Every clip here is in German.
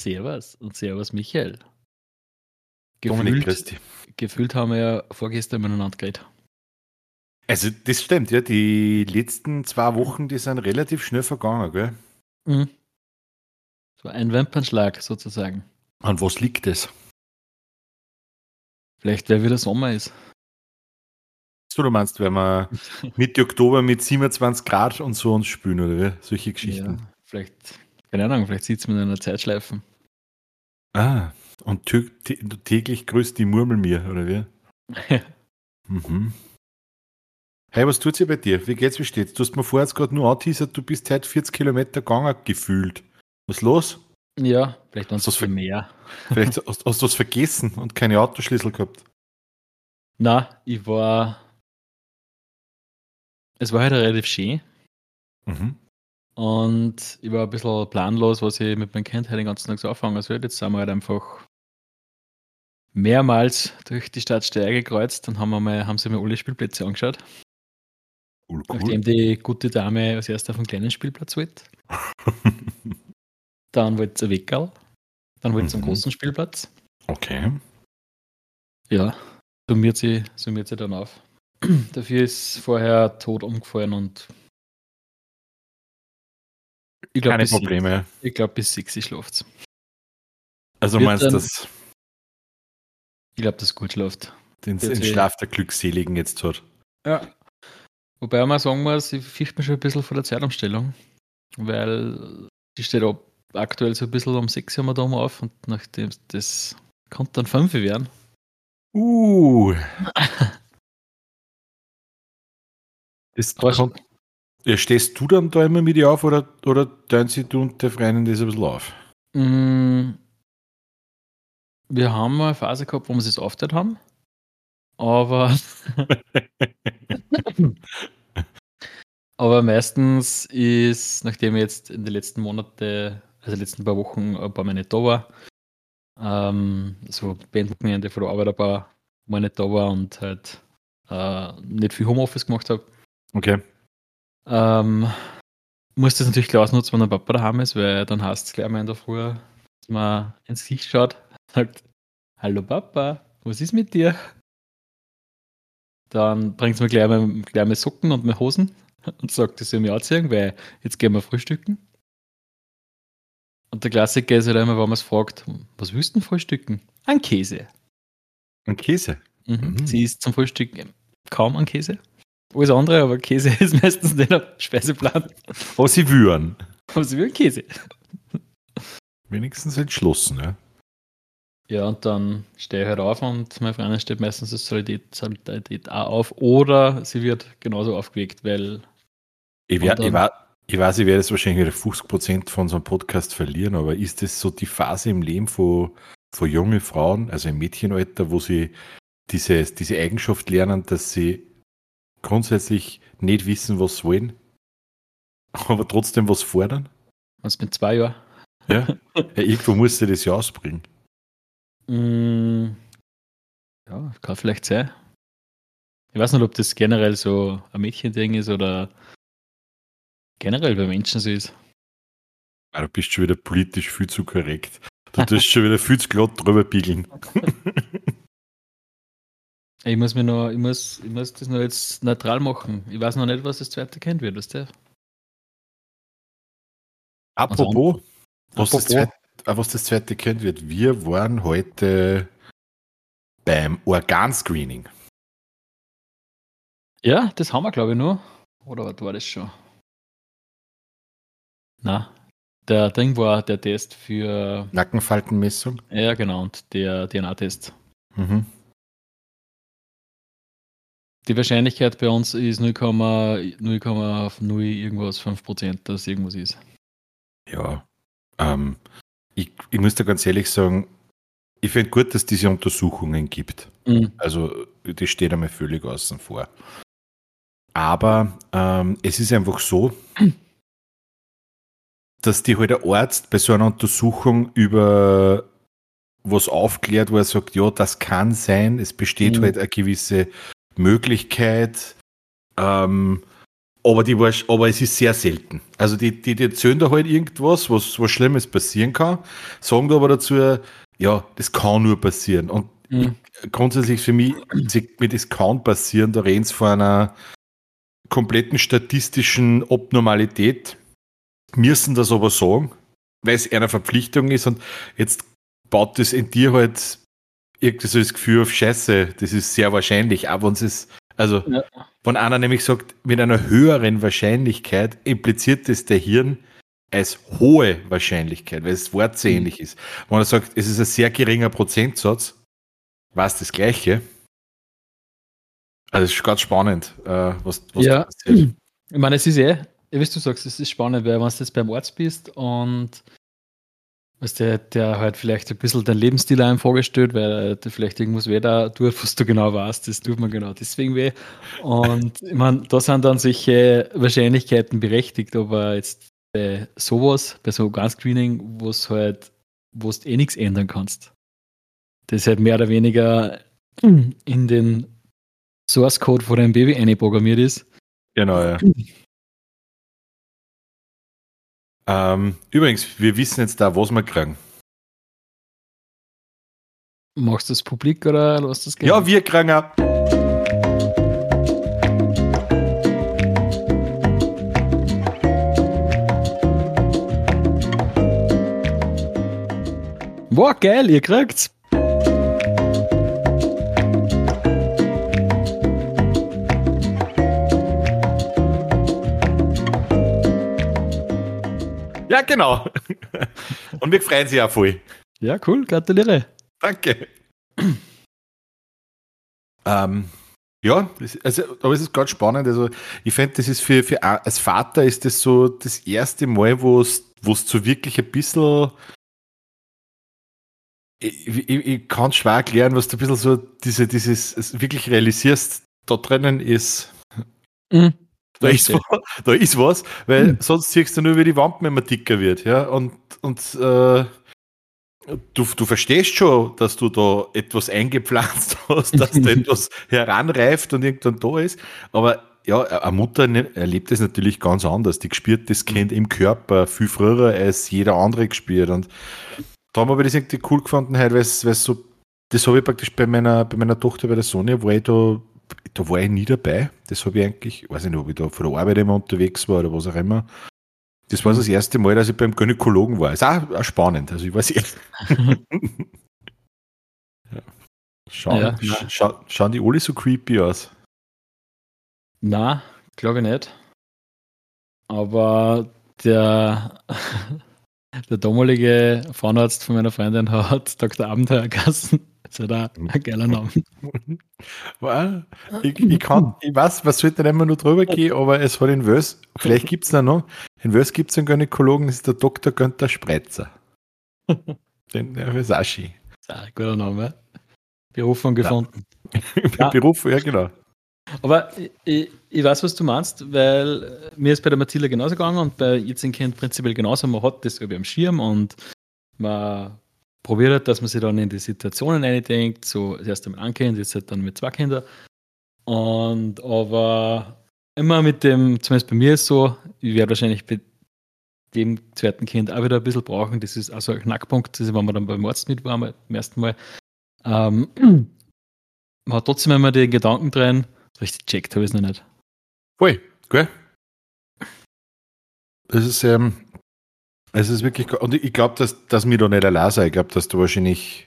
Servus und Servus Michael. Dominik, Gefühlt, grüß dich. gefühlt haben wir ja vorgestern miteinander geredet. Also, das stimmt, ja. Die letzten zwei Wochen, die sind relativ schnell vergangen, gell? Mhm. Das war ein Wimpernschlag sozusagen. An was liegt das? Vielleicht, weil wieder Sommer ist. So, du meinst, wenn wir Mitte Oktober mit 27 Grad und so uns spülen, oder wie? Solche Geschichten. Ja, vielleicht, keine Ahnung, vielleicht sitzt man in einer Zeitschleife. Ah, und tä- täglich grüßt die Murmel mir, oder wie? Mhm. Hey, was tut sie bei dir? Wie geht's, wie steht's? Du hast mir vorher jetzt gerade nur anteasert, du bist heute 40 Kilometer gegangen, gefühlt. Was los? ja, vielleicht Das das viel mehr. Vielleicht hast, hast du was vergessen und keine Autoschlüssel gehabt. Na, ich war. Es war heute relativ schön Mhm. Und ich war ein bisschen planlos, was ich mit meinem Kind heute den ganzen Tag so anfangen soll. Jetzt sind wir halt einfach mehrmals durch die Stadt Steiger gekreuzt und haben, wir mal, haben sie mir alle Spielplätze angeschaut. Cool, cool. Nachdem die gute Dame als erster auf den kleinen Spielplatz wollte. Dann wollte sie Weckerl. Dann wollte sie einen Mhm. großen Spielplatz. okay. Ja, summiert sie, summiert sie dann auf. Dafür ist vorher tot umgefallen und ich glaube, Keine Probleme. ich glaub, bis sechs schlaft Also Wird meinst du, dass Ich glaube, dass gut schläft. den, den sie- Schlaf der Glückseligen jetzt hat? Ja. Wobei man sagen muss, ich fürchte mich schon ein bisschen vor der Zeitumstellung, weil die steht ab, aktuell so ein bisschen um 6 Uhr da mal auf und nachdem das kann dann 5 Uhr werden. Uh. Das kann, ja, stehst du dann da immer mit dir auf oder, oder teilen sie du und der Freundin das ein bisschen auf? Mm, Wir haben mal eine Phase gehabt, wo wir es aufgeteilt haben, aber aber meistens ist, nachdem ich jetzt in den letzten Monaten, also die letzten paar Wochen ein paar Mal nicht da war, ähm, so Bandwochenende von der Arbeit ein paar Mal nicht da war und halt äh, nicht viel Homeoffice gemacht habe, Okay. Ähm, muss das natürlich klar ausnutzen, wenn der Papa daheim ist, weil dann heißt es gleich mal in der Früh, dass man ins Gesicht schaut, sagt, Hallo Papa, was ist mit dir? Dann bringt es mir gleich mal, gleich mal Socken und meine Hosen und sagt, das soll ich mir anziehen, weil jetzt gehen wir frühstücken. Und der Klassiker ist halt immer, wenn man es fragt, was willst du denn frühstücken? Ein Käse. Ein Käse. Mhm. Mhm. Sie isst zum Frühstück kaum an Käse. Alles andere, aber Käse ist meistens nicht am Speiseplan. Oh, sie würden. Aber sie will Käse. Wenigstens entschlossen, ja. Ja, und dann stehe ich halt auf und meine Freundin steht meistens als Solidarität, auch auf. Oder sie wird genauso aufgeweckt, weil Ich, wär, ich, war, ich weiß, ich werde jetzt wahrscheinlich wieder 50% von so einem Podcast verlieren, aber ist das so die Phase im Leben von, von jungen Frauen, also im Mädchenalter, wo sie diese, diese Eigenschaft lernen, dass sie grundsätzlich nicht wissen, was sie wollen, aber trotzdem was fordern? was mit zwei Jahren. Ja? ja irgendwo muss sie das ja ausbringen. Mm, ja, kann vielleicht sein. Ich weiß nicht, ob das generell so ein Mädchending ist oder generell bei Menschen so ist. Ah, Du bist schon wieder politisch viel zu korrekt. Du tust schon wieder viel zu glatt drüber biegeln. Ich muss mir noch, ich muss, ich muss das noch jetzt neutral machen. Ich weiß noch nicht, was das zweite Kind wird, weißt du? Apropos, was, das Apropos. zweite, äh, was das zweite kennt wird, wir waren heute beim Organscreening. Ja, das haben wir, glaube ich, nur. Oder was war das schon? Na, der Ding war der Test für, Nackenfaltenmessung. ja genau, und der DNA-Test. Mhm. Die Wahrscheinlichkeit bei uns ist 0,0 irgendwas 5%, dass irgendwas ist. Ja. Ähm, ich, ich muss da ganz ehrlich sagen, ich finde gut, dass es diese Untersuchungen gibt. Mhm. Also, das steht einmal völlig außen vor. Aber ähm, es ist einfach so, dass die halt der Arzt bei so einer Untersuchung über was aufklärt, wo er sagt, ja, das kann sein, es besteht Mhm. halt eine gewisse Möglichkeit, ähm, aber, die war, aber es ist sehr selten. Also die, die, die erzählen da halt irgendwas, was, was Schlimmes passieren kann, sagen da aber dazu, ja, das kann nur passieren. Und mhm. grundsätzlich für mich, mit das kann passieren, da reden sie von einer kompletten statistischen Abnormalität, müssen das aber sagen, weil es eine Verpflichtung ist und jetzt baut das in dir halt irgendwie so das Gefühl auf Scheiße, das ist sehr wahrscheinlich, auch wenn es also ja. wenn einer nämlich sagt, mit einer höheren Wahrscheinlichkeit impliziert das der Hirn als hohe Wahrscheinlichkeit, weil es wortsähnlich mhm. ist. Wenn er sagt, es ist ein sehr geringer Prozentsatz, war es das Gleiche. Also es ist ganz spannend, äh, was, was ja. passiert. Ich meine, es ist eh, wie du sagst, es ist spannend, weil wenn du jetzt beim Arzt bist und was der, der halt vielleicht ein bisschen dein Lebensstil einem vorgestellt, weil der vielleicht irgendwas weh da tut, was du genau weißt, das tut man genau deswegen weh. Und ich meine, da sind dann solche Wahrscheinlichkeiten berechtigt, aber jetzt bei sowas, bei so Organscreening, wo es halt, wo du eh nichts ändern kannst. Das halt mehr oder weniger in den Source Code von deinem Baby einprogrammiert ist. Genau, ja. Ähm, übrigens, wir wissen jetzt da, was wir kriegen. Machst du das publik oder lass das gehen? Ja, wir kriegen auch. Boah, geil, ihr kriegt's. Ja, genau. Und wir freuen sich auch voll. Ja, cool, gratuliere. Danke. ähm, ja, also, aber es ist ganz spannend. Also, ich finde, das ist für, für als Vater ist das so das erste Mal, wo es so wirklich ein bisschen. Ich, ich, ich kann schwer erklären, was du ein bisschen so diese, dieses wirklich realisierst. Da drinnen ist. Mhm. Da ist, da ist was, weil hm. sonst siehst du nur, wie die Wampen immer dicker wird. Ja? Und, und äh, du, du verstehst schon, dass du da etwas eingepflanzt hast, dass da etwas heranreift und irgendwann da ist. Aber ja, eine Mutter ne, erlebt das natürlich ganz anders. Die spürt das Kind im Körper viel früher als jeder andere gespürt. Und da haben wir das irgendwie cool gefunden, weil es so, das habe ich praktisch bei meiner, bei meiner Tochter, bei der Sonja, wo ich da da war ich nie dabei. Das habe ich eigentlich, ich weiß nicht, ob ich da von der Arbeit immer unterwegs war oder was auch immer. Das war das erste Mal, dass ich beim Gynäkologen war. Ist auch, auch spannend. Also ich weiß ja. Schauen, ja. Scha schauen die alle so creepy aus? Na, glaube ich nicht. Aber der, der damalige Frauenarzt von meiner Freundin hat Dr. Abenteuer ein geiler Name. ich, ich, kann, ich weiß, was sollte nicht immer nur drüber gehen, aber es hat in Wels, vielleicht gibt es da noch, in Wels gibt es einen Gynäkologen, das ist der Dr. Günther Spreitzer. Den der ist auch schön. Ja, guter Name. Berufung gefunden. Ja. Berufung, ja genau. Aber ich, ich, weiß, was du meinst, weil mir ist bei der Mathilda genauso gegangen und bei jetzigen Kind prinzipiell genauso. Man hat das irgendwie am Schirm und man probiert, dass man sich dann in die Situationen eindenkt, so das erste Mal ein Kind, jetzt halt dann mit zwei Kindern. Und aber immer mit dem, zumindest bei mir ist so, ich werde wahrscheinlich bei dem zweiten Kind auch wieder ein bisschen brauchen. Das ist also ein Knackpunkt, das ist, wenn man dann beim Arzt mit war beim ersten Mal. Ähm, man hat trotzdem immer den Gedanken drin, richtig checkt habe ich es noch nicht. Ui, gell? Das ist, ähm, es ist wirklich, und ich glaube, dass, dass mir da nicht allein sei. Ich glaube, dass du wahrscheinlich,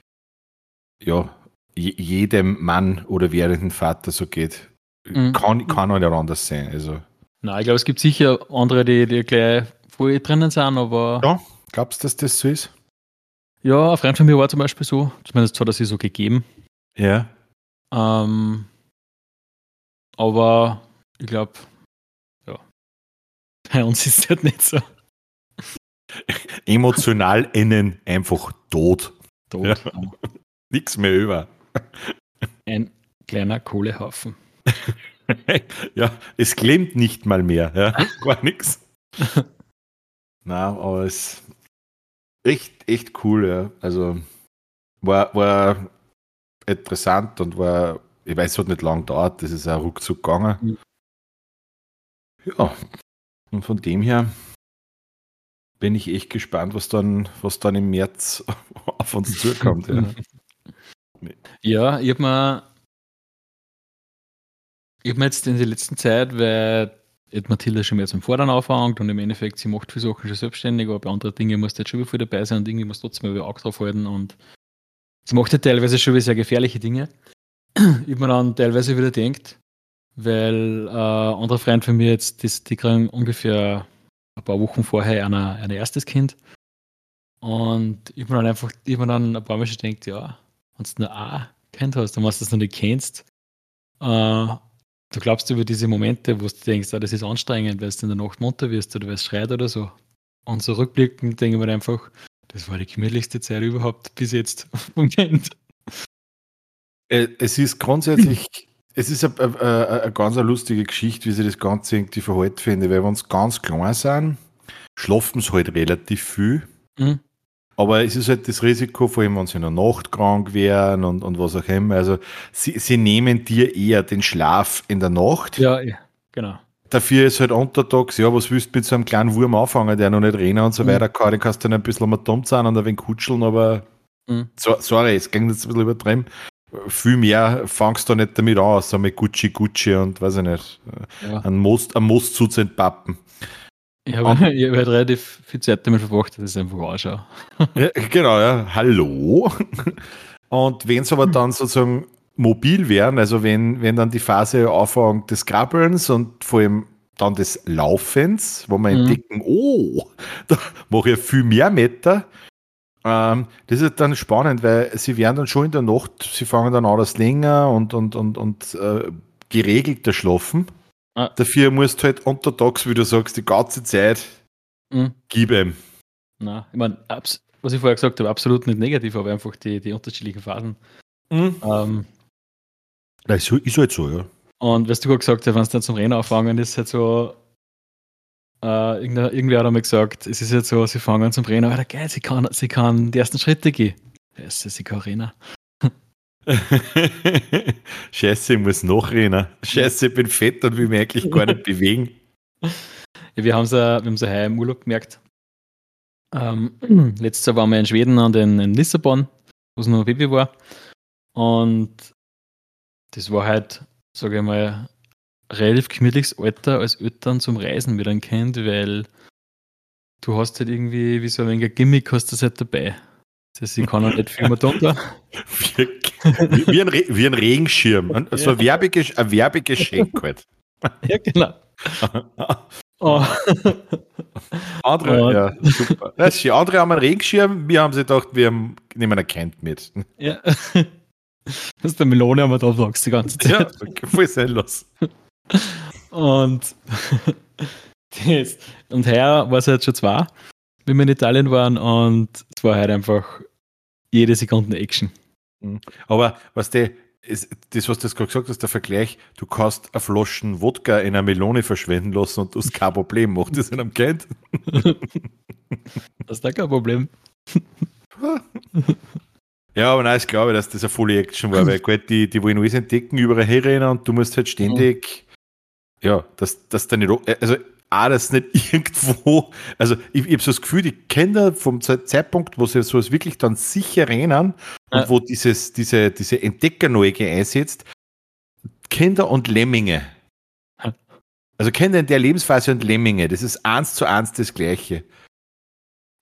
ja, jedem Mann oder werdenden Vater so geht. Mhm. Kann, kann auch nicht anders sein. Also. Nein, ich glaube, es gibt sicher andere, die, die gleich voll drinnen sind, aber. Ja, glaubst du, dass das so ist? Ja, ein Freund von mir war zum Beispiel so. Zumindest hat er sich so gegeben. Ja. Ähm, aber ich glaube, ja, bei uns ist es halt nicht so emotional innen einfach tot. Tot. Ja. Nichts mehr über. Ein kleiner Kohlehaufen. ja, es klemmt nicht mal mehr. Ja? Gar nichts. Na, aber es ist echt, echt cool, ja. Also war, war interessant und war, ich weiß, es hat nicht lang gedauert, das ist auch ruckzuck gegangen. Mhm. Ja, und von dem her bin ich echt gespannt, was dann, was dann im März auf uns zukommt. Ja, ja ich habe mir, hab mir jetzt in der letzten Zeit, weil hat Mathilda schon mehr zum Vordern anfängt und im Endeffekt, sie macht viele Sachen schon selbstständig, aber bei anderen Dingen muss jetzt schon wieder dabei sein und irgendwie muss trotzdem wieder Auge drauf halten und sie macht ja teilweise schon wieder sehr gefährliche Dinge. ich mir dann teilweise wieder denkt, weil äh, andere Freunde von mir jetzt, die, die kriegen ungefähr ein paar Wochen vorher ein, ein erstes Kind. Und ich mir dann einfach, ich mir dann ein paar Mal schon denkt, ja, wenn du nur ein Kind hast, dann was du das noch nicht kennst, äh, du glaubst über diese Momente, wo du denkst, ah, das ist anstrengend, weil du in der Nacht munter wirst oder weil es schreit oder so. Und so rückblickend denke ich mir einfach, das war die gemütlichste Zeit überhaupt bis jetzt vom Kind. Äh, es ist grundsätzlich, es ist eine, ganz lustige Geschichte, wie sich das Ganze irgendwie verhalten finde, weil wenn es ganz klein sind, schlafen sie halt relativ viel. Mhm. Aber es ist halt das Risiko, vor allem wenn sie in der Nacht krank werden und, und was auch immer. Also sie, sie nehmen dir eher den Schlaf in der Nacht. Ja, ja genau. Dafür ist halt untertags, ja, was willst du mit so einem kleinen Wurm anfangen, der noch nicht rennen und so mhm. weiter kann, den kannst du dann ein bisschen mal dumm sein und ein wenig kutscheln, aber mhm. so, sorry, es ging jetzt ein bisschen übertrieben viel mehr fangst du nicht damit an, so mit Gucci Gucci und weiß ich nicht, ja. ein Most, ein Most zu entpappen. Ich habe, hab halt relativ viel Zeit damit verbracht, dass ich einfach anschaue. ja, genau, ja. Hallo. Und wenn es aber dann sozusagen mobil wären, also wenn, wenn dann die Phase anfängt des Krabbelns und vor allem dann des Laufens, wo wir mhm. entdecken, oh, da mache ich viel mehr Meter, ähm, das ist dann spannend, weil sie werden dann schon in der Nacht, sie fangen dann an, das länger und, und, und, und äh, geregelter schlafen. Ah. Dafür musst du halt untertags, wie du sagst, die ganze Zeit mhm. geben. Na, ich meine, was ich vorher gesagt habe, absolut nicht negativ, aber einfach die, die unterschiedlichen Phasen. Mhm. Ähm, das ist halt so, ja. Und was du gerade gesagt hast, wenn es dann zum Rennen anfangen, ist halt so, Uh, irgendwer hat einmal gesagt, es ist jetzt so, sie fangen zum Rennen, aber geil, sie kann, sie kann die ersten Schritte gehen. Scheiße, sie kann rennen. Scheiße, ich muss noch rennen. Scheiße, ich bin fett und will mich eigentlich gar nicht bewegen. Ja, wir haben es wir heuer im Urlaub gemerkt. Ähm, letztes Jahr waren wir in Schweden und in, in Lissabon, wo es noch ein Baby war. Und das war halt, sage ich mal, relativ gemütliches Alter als Eltern zum Reisen mit einem Kind, weil du hast halt irgendwie wie so ein wenig ein Gimmick hast du halt dabei. Das heißt, ich kann auch nicht viel mehr tun da. Wie, wie, ein, wie ein Regenschirm. So ein, Werbegesch ein Werbegeschenk halt. Ja, genau. Oh. Andere, ja, super. Das ist, andere haben einen Regenschirm, wir haben sie gedacht, wir nehmen ein Kind mit. Ja. Das ist der Melone, haben wir da die ganze Zeit. Ja, voll sinnlos. Und, das, und heuer war es halt schon zwei, wie wir in Italien waren, und es war halt einfach jede Sekunde Action. Mhm. Aber was der, ist, das, was du gerade gesagt hast, der Vergleich, du kannst eine Flaschen Wodka in einer Melone verschwenden lassen und du hast kein Problem. Macht das einem Kind? das ist da kein Problem. Ja, aber nein, ich glaube, dass das eine volle Action war, weil gut, die, die wollen alles entdecken, überall herrennen und du musst halt ständig. Ja, dass, dass deine, also auch das nicht irgendwo, also ich, ich habe so das Gefühl, die Kinder vom Zeitpunkt, wo sie sowas wirklich dann sicher rennen ja. und wo dieses, diese, diese Entdeckerneugier einsetzt, Kinder und Lemminge. Also Kinder in der Lebensphase und Lemminge, das ist eins zu eins das Gleiche.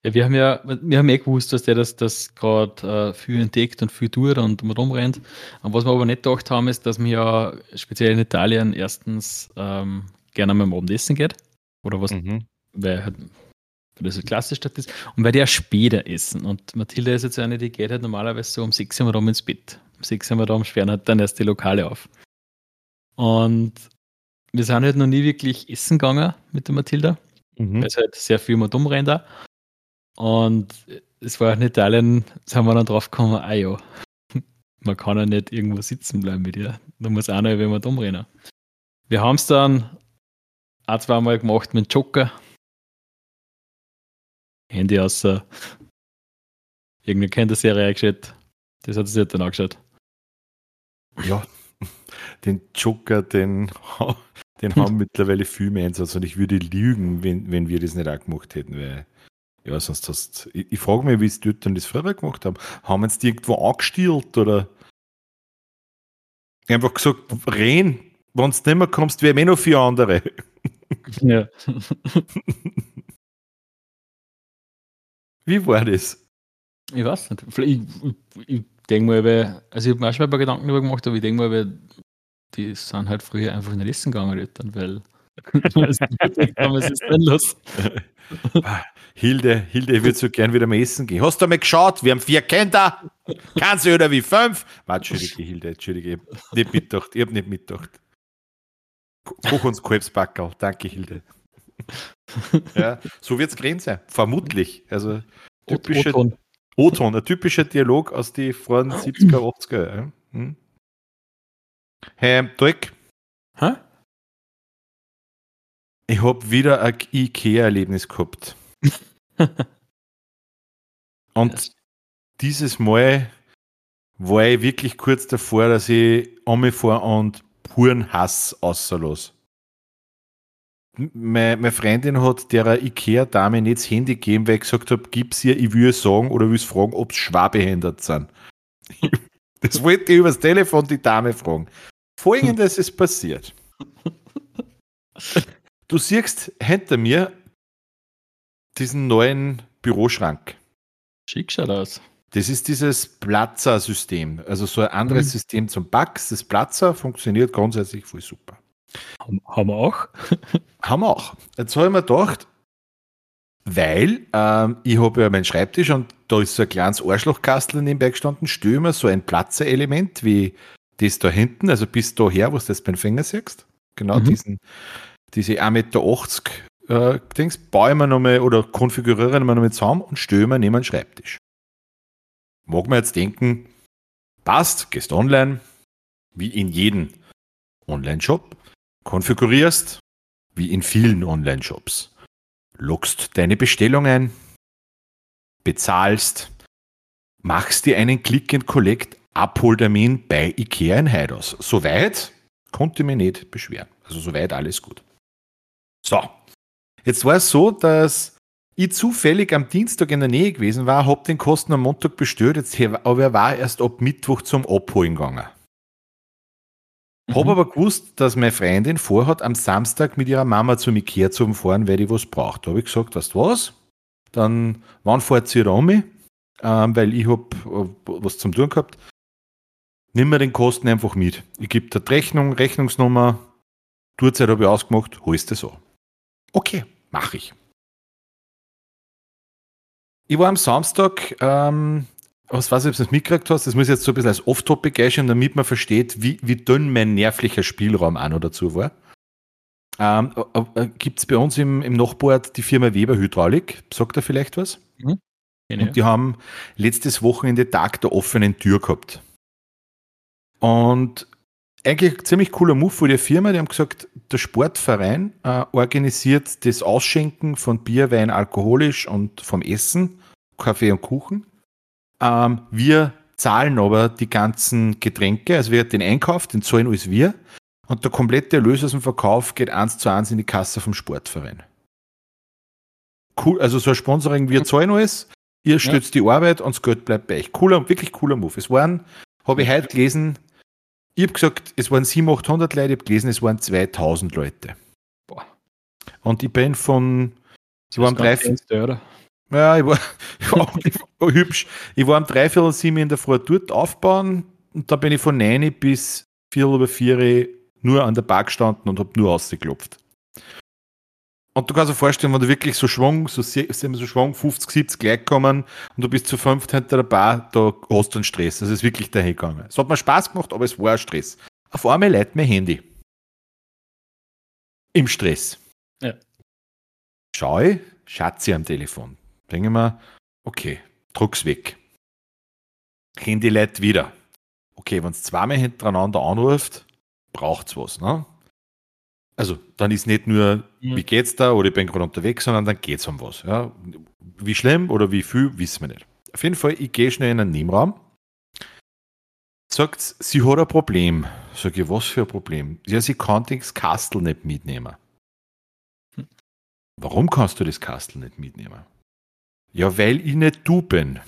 Ja, wir haben ja, wir haben eh gewusst, dass der das, das gerade äh, viel entdeckt und viel tut und rumrennt. Und was wir aber nicht gedacht haben, ist, dass man ja speziell in Italien erstens ähm, gerne mal am Abendessen geht. Oder was, mhm. weil halt, weil das so klassisch das ist. Und weil die ja später essen. Und Mathilda ist jetzt eine, die geht halt normalerweise so um 6 Uhr rum ins Bett. Um 6 Uhr rum sperren halt dann erst die Lokale auf. Und wir sind halt noch nie wirklich essen gegangen mit der Mathilda. Mhm. Weil es halt sehr viel mal dumm rennt da. Und es war in Italien, da haben wir dann drauf gekommen, ah ja, man kann ja nicht irgendwo sitzen bleiben mit ihr. Da muss einer wenn man umrennen. Wir haben es dann ein, zweimal gemacht mit Joker. Handy aus. Irgendwie kennt der Serie eingeschaltet. Das hat sich dann angeschaut. Ja, den Joker, den, den haben mittlerweile viel mehr Einsatz und ich würde lügen, wenn, wenn wir das nicht auch gemacht hätten, weil ja, sonst hast ich, ich frage mich, wie es dort dann das früher gemacht haben. Haben sie die irgendwo angestielt oder einfach gesagt, reden, wenn du nicht mehr kommst, wir haben eh noch vier andere. Ja. Wie war das? Ich weiß nicht. Ich, ich, ich denke mal, weil, also ich habe mir auch schon mal ein paar Gedanken darüber gemacht, aber ich denke mal, weil die sind halt früher einfach in den Essen gegangen, weil was ist denn los? Hilde, Hilde würde so gern wieder mal essen gehen. Hast du mal geschaut? Wir haben vier Kinder. Kannst du oder wie fünf? War, Entschuldige, Hilde, Entschuldige. Ich habe nicht mitgedacht. Ich habe nicht mitgedacht. Koch uns Kalbsbackerl. Danke, Hilde. Ja, so wird es gewesen sein. Vermutlich. Also typische O-Ton, ein typischer Dialog aus den frühen 70er, 80er. Ja. Hm? Hey, Dirk. Hä? Ich habe wieder ein IKEA-Erlebnis gehabt. Und dieses Mal war ich wirklich kurz davor, dass ich fahre und puren Hass außerlos. Meine, meine Freundin hat der IKEA-Dame nicht das Handy gegeben, weil ich gesagt habe, gib's ihr, ich will sagen oder will fragen, ob sie schwarbehindert sind. das wollte ich übers Telefon die Dame fragen. Folgendes ist passiert. Du siehst hinter mir diesen neuen Büroschrank. Schick schaut aus. Das ist dieses Platzer-System, also so ein anderes mhm. System zum Bugs. Das Platzer funktioniert grundsätzlich voll super. Haben wir auch? Haben wir auch. Jetzt habe ich mir gedacht, weil ähm, ich habe ja meinen Schreibtisch und da ist so ein kleines Arschlochkastel nebenbei gestanden, störe mir so ein Platzerelement wie das da hinten, also bis daher, wo du das beim Finger siehst. Genau mhm. diesen, diese 1,80 Meter äh, Dings, baue ich mir nochmal oder konfiguriere ich mir nochmal zusammen und störe mir neben den Schreibtisch. Mag man jetzt denken, passt, gehst online, wie in jedem Online-Shop, konfigurierst, wie in vielen Online-Shops, loggst deine Bestellung ein, bezahlst, machst dir einen Click and Collect Abholtermin bei IKEA in Heidos. Soweit konnte ich mich nicht beschweren. Also soweit alles gut. So, jetzt war es so, dass ich zufällig am Dienstag in der Nähe gewesen war, habe den Kosten am Montag bestellt, jetzt, aber er war erst ab Mittwoch zum Abholen gegangen. Mhm. Habe aber gewusst, dass meine Freundin vorhat, am Samstag mit ihrer Mama zum Ikea zu fahren, weil die was braucht. Da habe ich gesagt, weißt du was? Dann, wann fährt sie da um mich? Ähm, weil ich habe äh, was zum tun gehabt. Nimm mir den Kosten einfach mit. Ich gebe dir die Rechnung, Rechnungsnummer, Tourzeit habe ich ausgemacht, holst du so. Okay, mache ich. Ich war am Samstag, ähm, was weiß ich, ob du das mitgekriegt hast, das muss ich jetzt so ein bisschen als Off-Topic einstellen, damit man versteht, wie, wie dünn mein nervlicher Spielraum an oder dazu war. Ähm, äh, äh Gibt es bei uns im, im Nachbord die Firma Weber Hydraulik? Sagt er vielleicht was? Mhm. Und die haben letztes Wochenende Tag der offenen Tür gehabt. Und eigentlich ein ziemlich cooler Move von der Firma. Die haben gesagt, der Sportverein äh, organisiert das Ausschenken von Bier, Wein, alkoholisch und vom Essen, Kaffee und Kuchen. Ähm, wir zahlen aber die ganzen Getränke, also wir den Einkauf, den zahlen alles wir. Und der komplette Erlös aus dem Verkauf geht eins zu eins in die Kasse vom Sportverein. Cool, also so ein Sponsoring, wir zahlen alles, ihr stützt ja. die Arbeit und das Geld bleibt bei euch. Cooler, wirklich cooler Move. Es waren, habe ich heute gelesen, ich habe gesagt, es waren 700, 800 Leute, ich habe gelesen, es waren 2000 Leute. Boah. Und ich bin von, ich war am Dreiviertel, ja, ich war, ich war, ich war hübsch. Ich war um dreiviertel sieben in der Früh dort aufbauen und da bin ich von 9 bis vier oder vier nur an der Bar gestanden und habe nur ausgeklopft. Und du kannst dir vorstellen, wenn du wirklich so Schwung, so, so Schwung 50, 70 gleich kommen und du bist zu fünft hinter der Bar, da hast du einen Stress. Das ist wirklich dahin gegangen. Es hat mir Spaß gemacht, aber es war ein Stress. Auf einmal leitet mein Handy. Im Stress. Ja. Schau ich, Schatzi am Telefon. Denke mir, okay, druck's weg. Handy leitet wieder. Okay, wenn es zweimal hintereinander anruft, braucht's was, ne? Also, dann ist nicht nur, ja. wie geht's da oder ich bin gerade unterwegs, sondern dann geht's um was. Ja? Wie schlimm oder wie viel, wissen wir nicht. Auf jeden Fall, ich gehe schnell in einen Nebenraum, sagt, sie hat ein Problem. Sag ich, was für ein Problem? Ja, sie kann das Kastel nicht mitnehmen. Warum kannst du das Kastel nicht mitnehmen? Ja, weil ich nicht du bin.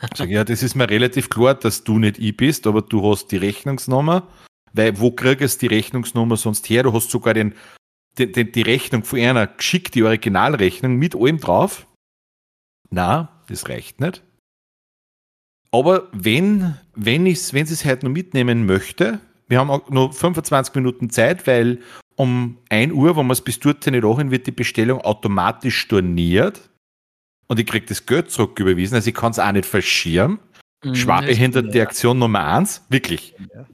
Sag ich, ja, das ist mir relativ klar, dass du nicht ich bist, aber du hast die Rechnungsnummer. Weil wo kriegst du die Rechnungsnummer sonst her? Du hast sogar den, den, den, die Rechnung von einer geschickt, die Originalrechnung mit allem drauf. Na, das reicht nicht. Aber wenn, wenn, ich's, wenn sie es heute noch mitnehmen möchte, wir haben auch noch 25 Minuten Zeit, weil um 1 Uhr, wenn wir es bis dorthin nicht anhören, wird die Bestellung automatisch storniert und ich kriege das Geld zurück überwiesen. Also ich kann es auch nicht verschieren. Mhm, Schwabe hinter die Aktion Nummer 1, wirklich. Ja.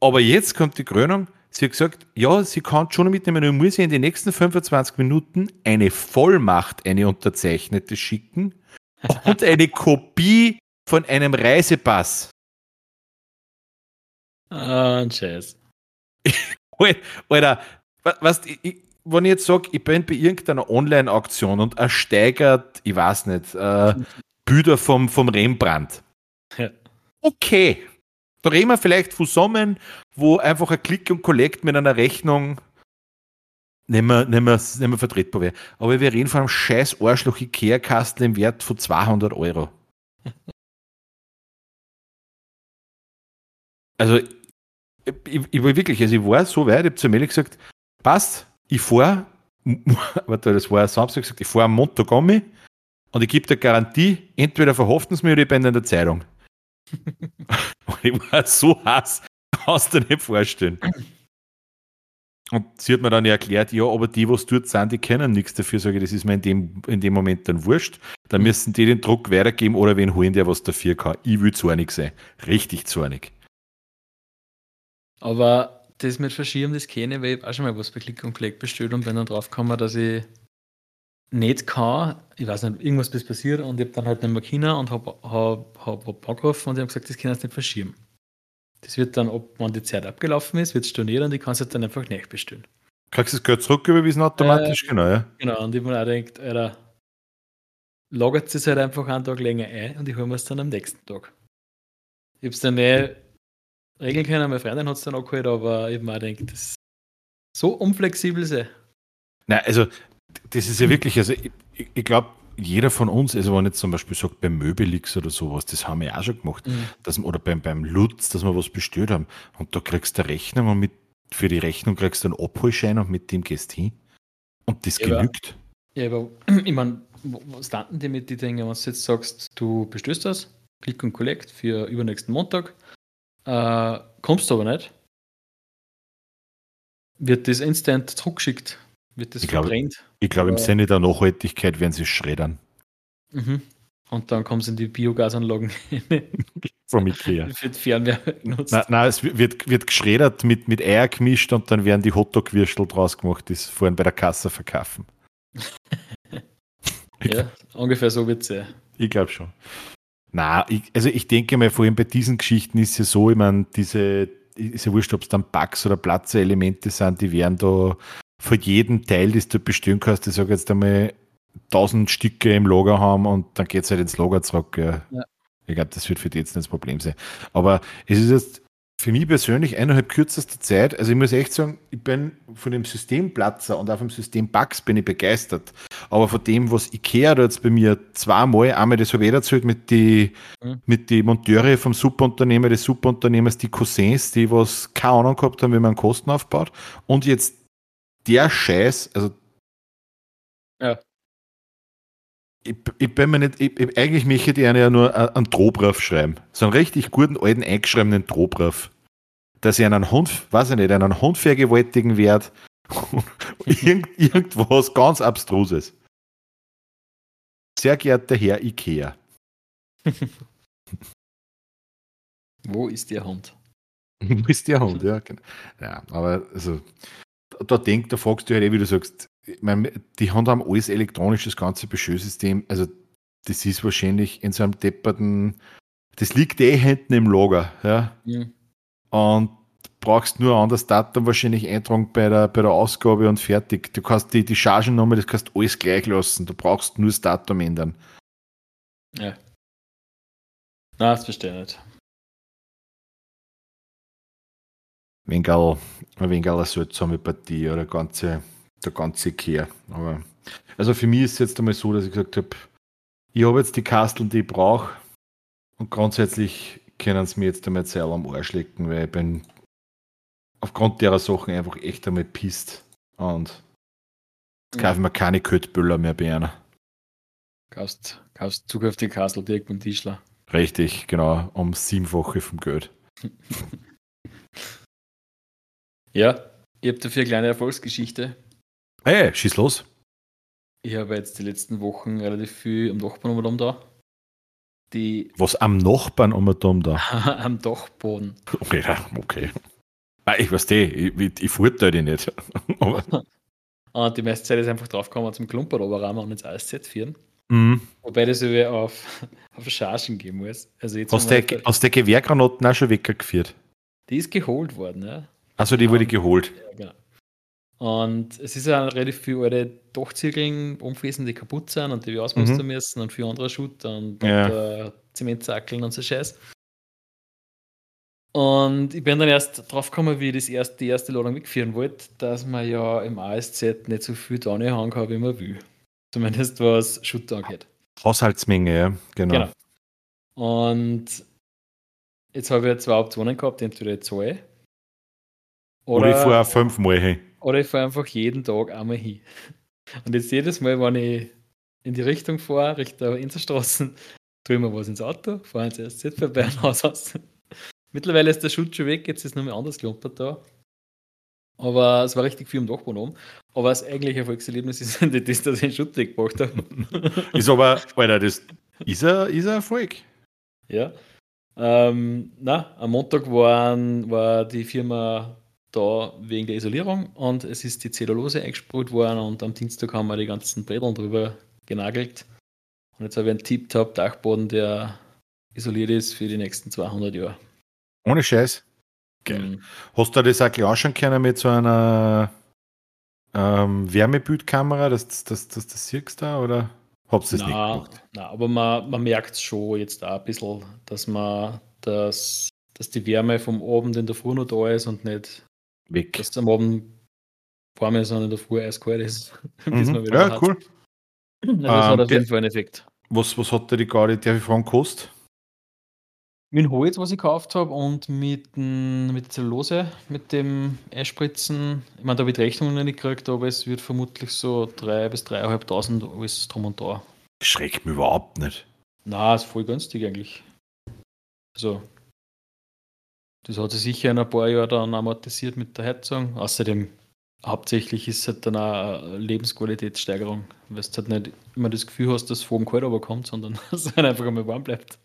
Aber jetzt kommt die Krönung. Sie hat gesagt, ja, sie kann schon mitnehmen, nur muss sie in den nächsten 25 Minuten eine Vollmacht, eine unterzeichnete schicken und eine Kopie von einem Reisepass. Ah, oh, Scheiß. Alter, was, ich, wenn ich jetzt sage, ich bin bei irgendeiner Online-Auktion und ersteigert, ich weiß nicht, äh, Bilder vom, vom Rembrandt. Ja. Okay. Da reden wir vielleicht von Summen, wo einfach ein Klick und Collect mit einer Rechnung nicht mehr, nicht mehr, nicht mehr vertretbar wäre. Aber wir reden von einem scheiß Arschloch Ikea-Kastel im Wert von 200 Euro. Also, ich, ich, war wirklich, also ich war so weit, ich habe zu Meli gesagt, passt, ich fahre, warte, das war Samstag gesagt, ich fahre am Montag mich und ich gebe dir Garantie, entweder verhaften sie mich oder ich bin in der Zeitung. und ich war so heiß, kannst du dir nicht vorstellen. Und sie hat mir dann erklärt, ja, aber die, was dort sind, die kennen nichts dafür. Sage ich, das ist mir in dem, in dem Moment dann wurscht. Da mhm. müssen die den Druck weitergeben oder wen holen, der was dafür kann. Ich will zornig sein. Richtig zornig. Aber das mit Verschieben, das kenne ich, weil ich auch schon mal was bei Click und Collect bestellt und bin dann drauf gekommen, dass ich nicht kann, ich weiß nicht, irgendwas ist passiert und ich habe dann halt nicht mehr können und habe hab, hab, hab angerufen und die haben gesagt, das können sie nicht verschieben. Das wird dann, ob wann die Zeit abgelaufen ist, wird es storniert und ich kann es dann einfach nicht bestellen. Kriegst du das Geld zurücküberwiesen automatisch? Äh, genau, ja. Genau, und ich habe mir auch gedacht, Alter, lagert es halt einfach einen Tag länger ein und ich hole mir es dann am nächsten Tag. Ich habe es dann nicht regeln können. Meine Freundin hat es dann auch geholt, aber ich habe mir gedacht, das so unflexibel sein. Nein, also das ist ja wirklich, also ich, ich glaube, jeder von uns, also wenn jetzt zum Beispiel sagt, beim Möbelix oder sowas, das haben wir ja auch schon gemacht, mhm. dass, oder beim, beim Lutz, dass wir was bestellt haben und da kriegst du eine Rechnung und mit, für die Rechnung kriegst du einen Abholschein und mit dem gehst du hin und das ja, genügt. Ja, aber ich meine, was landen die mit den Dingen, wenn du jetzt sagst, du bestellst das, Click und Collect für übernächsten Montag, äh, kommst du aber nicht, wird das instant zurückgeschickt, wird das ich verbrennt. Glaub, ich glaube, im Sinne der Nachhaltigkeit werden sie schreddern. Mhm. Und dann kommen sie in die Biogasanlagen. Vom Ikea. Wird Fernwärme genutzt. Nein, nein, es wird, wird geschreddert, mit, mit Eier gemischt und dann werden die Hotdog-Würstel draus gemacht, die sie vorhin bei der Kasse verkaufen. ja, ungefähr so wird es sein. Ich glaube schon. Na, also ich denke mal, vor allem bei diesen Geschichten ist es ja so, ich meine, diese, ist ja wurscht, ob es dann Bugs oder Platze-Elemente sind, die werden da für jeden Teil, das du bestellen kannst, ich sage jetzt einmal, tausend Stücke im Lager haben und dann geht es halt ins Lager zurück. Ja. Ja. Ich glaube, das wird für die jetzt nicht das Problem sein. Aber es ist jetzt für mich persönlich innerhalb kürzester Zeit, also ich muss echt sagen, ich bin von dem Systemplatzer und auch vom System Bugs bin ich begeistert. Aber von dem, was Ikea da jetzt bei mir zweimal, einmal das habe ich eh erzählt mit die, mhm. mit die Monteure vom Subunternehmer, des Subunternehmers, die Cousins, die was keine Ahnung gehabt haben, wie man Kosten aufbaut. Und jetzt der Scheiß, also ja. Ich, ich, bin mir nicht, ich, ich, eigentlich möchte ich ja nur einen Drohbrief schreiben. So einen richtig guten, alten, eingeschriebenen Drohbrief. Dass ich einen Hund, weiß ich nicht, einen Hund vergewaltigen werde. Irgend, irgendwas ganz Abstruses. Sehr geehrter Herr Ikea. Wo ist der Hund? Wo ist der Hund, ja. Genau. Ja, aber also, da denkt, da fragst du halt eh, wie du sagst, ich meine, die haben alles elektronisch, das ganze Beschössystem. Also, das ist wahrscheinlich in so einem depperten, das liegt eh hinten im Lager, ja. ja. Und brauchst nur ein anderes Datum wahrscheinlich eintragen bei der, bei der Ausgabe und fertig. Du kannst die, die Chargennummer, das kannst alles gleich lassen. Du brauchst nur das Datum ändern. Ja. Na, das verstehe ich nicht. Wenig, ein wenig eine seltsame Partie, oder ganze, der ganze Kehr. Aber also für mich ist es jetzt einmal so, dass ich gesagt habe, ich habe jetzt die Kasteln, die ich brauche. Und grundsätzlich können sie mir jetzt einmal Zeit am Arsch lecken, weil ich bin aufgrund derer Sachen einfach echt einmal pisst. Und jetzt kaufen wir keine Köttbüller mehr bei einer. Kaufst, kaufst zukünftig Kastel direkt beim Tischler. Richtig, genau, um siebenfache vom Geld. ja, ich habe dafür eine kleine Erfolgsgeschichte. Hey, schieß los. Ich habe jetzt die letzten Wochen relativ viel am Dachboden um da. Die Was am Nachbarn um da? am Dachboden. Okay, okay. Ah, ich weiß die, ich, ich, ich furte die nicht. und ah, die meiste Zeit ist einfach draufgekommen zum Klumperoberrahmen und ins Eiszett führen. Mhm. Wobei das über auf, auf Chargen gehen muss. Also jetzt du der, der Gewehrgranaten auch schon weggeführt? Die ist geholt worden, ja. Also die wurde geholt. Ja, genau. Und es ist ja relativ viel alte Dachziegeln umfließen, die kaputt sind und die wir ausmustern mhm. müssen und viel andere Schutter und, ja. und Zementzackeln und so Scheiß. Und ich bin dann erst drauf gekommen, wie ich das erste, die erste Ladung wegführen wollte, dass man ja im ASZ nicht so viel da haben kann, wie man will. Zumindest was Schutt angeht. Haushaltsmenge, ja, genau. genau. Und jetzt habe ich zwei Optionen gehabt, entweder zahle. Oder, oder ich fahre fünfmal hin. Oder ich fahre einfach jeden Tag einmal hin. Und jetzt jedes Mal, wenn ich in die Richtung fahre, Richtung Inselstraßen, tue ich mir was ins Auto, fahre ins SZ vorbei und Haus aus. Mittlerweile ist der Schutz schon weg, jetzt ist noch mal anders gelumpert da. Aber es war richtig viel im Dachboden oben. Aber das eigentliche Erfolgserlebnis ist nicht das, dass ich den Schutt weggebracht habe. ist aber, Alter, das ist ein, ist ein Erfolg. Ja. Ähm, na, am Montag waren, war die Firma da wegen der Isolierung und es ist die Zellulose eingesprüht worden und am Dienstag haben wir die ganzen Bredeln drüber genagelt. Und jetzt habe ich einen Tip-Top-Dachboden, der isoliert ist für die nächsten 200 Jahre. Ohne Scheiß. Geil. Mhm. Hast du das auch gleich anschauen können mit so einer ähm, Wärmebildkamera, dass, dass, dass, dass das siehst da oder habt ihr das nicht gemacht? Nein, aber man, man merkt schon jetzt auch ein bisschen, dass man das, dass die Wärme vom Abend in der Früh noch da ist und nicht weg. Dass es am Abend warm ist und in der Früh eiskalt ist. Mhm. ja, cool. Also das ähm, hat auf jeden Fall einen Effekt. Was, was hat der die Garde, der ich fragen, gekostet? Mit dem Holz, was ich gekauft habe, und mit, mit der Zellulose, mit dem Einspritzen. Ich meine, da habe ich die Rechnung noch nicht gekriegt, aber es wird vermutlich so 3.000 bis 3.500 alles drum und da. Schreckt mich überhaupt nicht. Na, ist voll günstig eigentlich. Also, das hat sich sicher in ein paar Jahren dann amortisiert mit der Heizung. Außerdem, hauptsächlich ist es halt dann auch eine Lebensqualitätssteigerung, weil du halt nicht immer das Gefühl hast, dass es vor dem Kalt kommt, sondern dass es halt einfach einmal warm bleibt.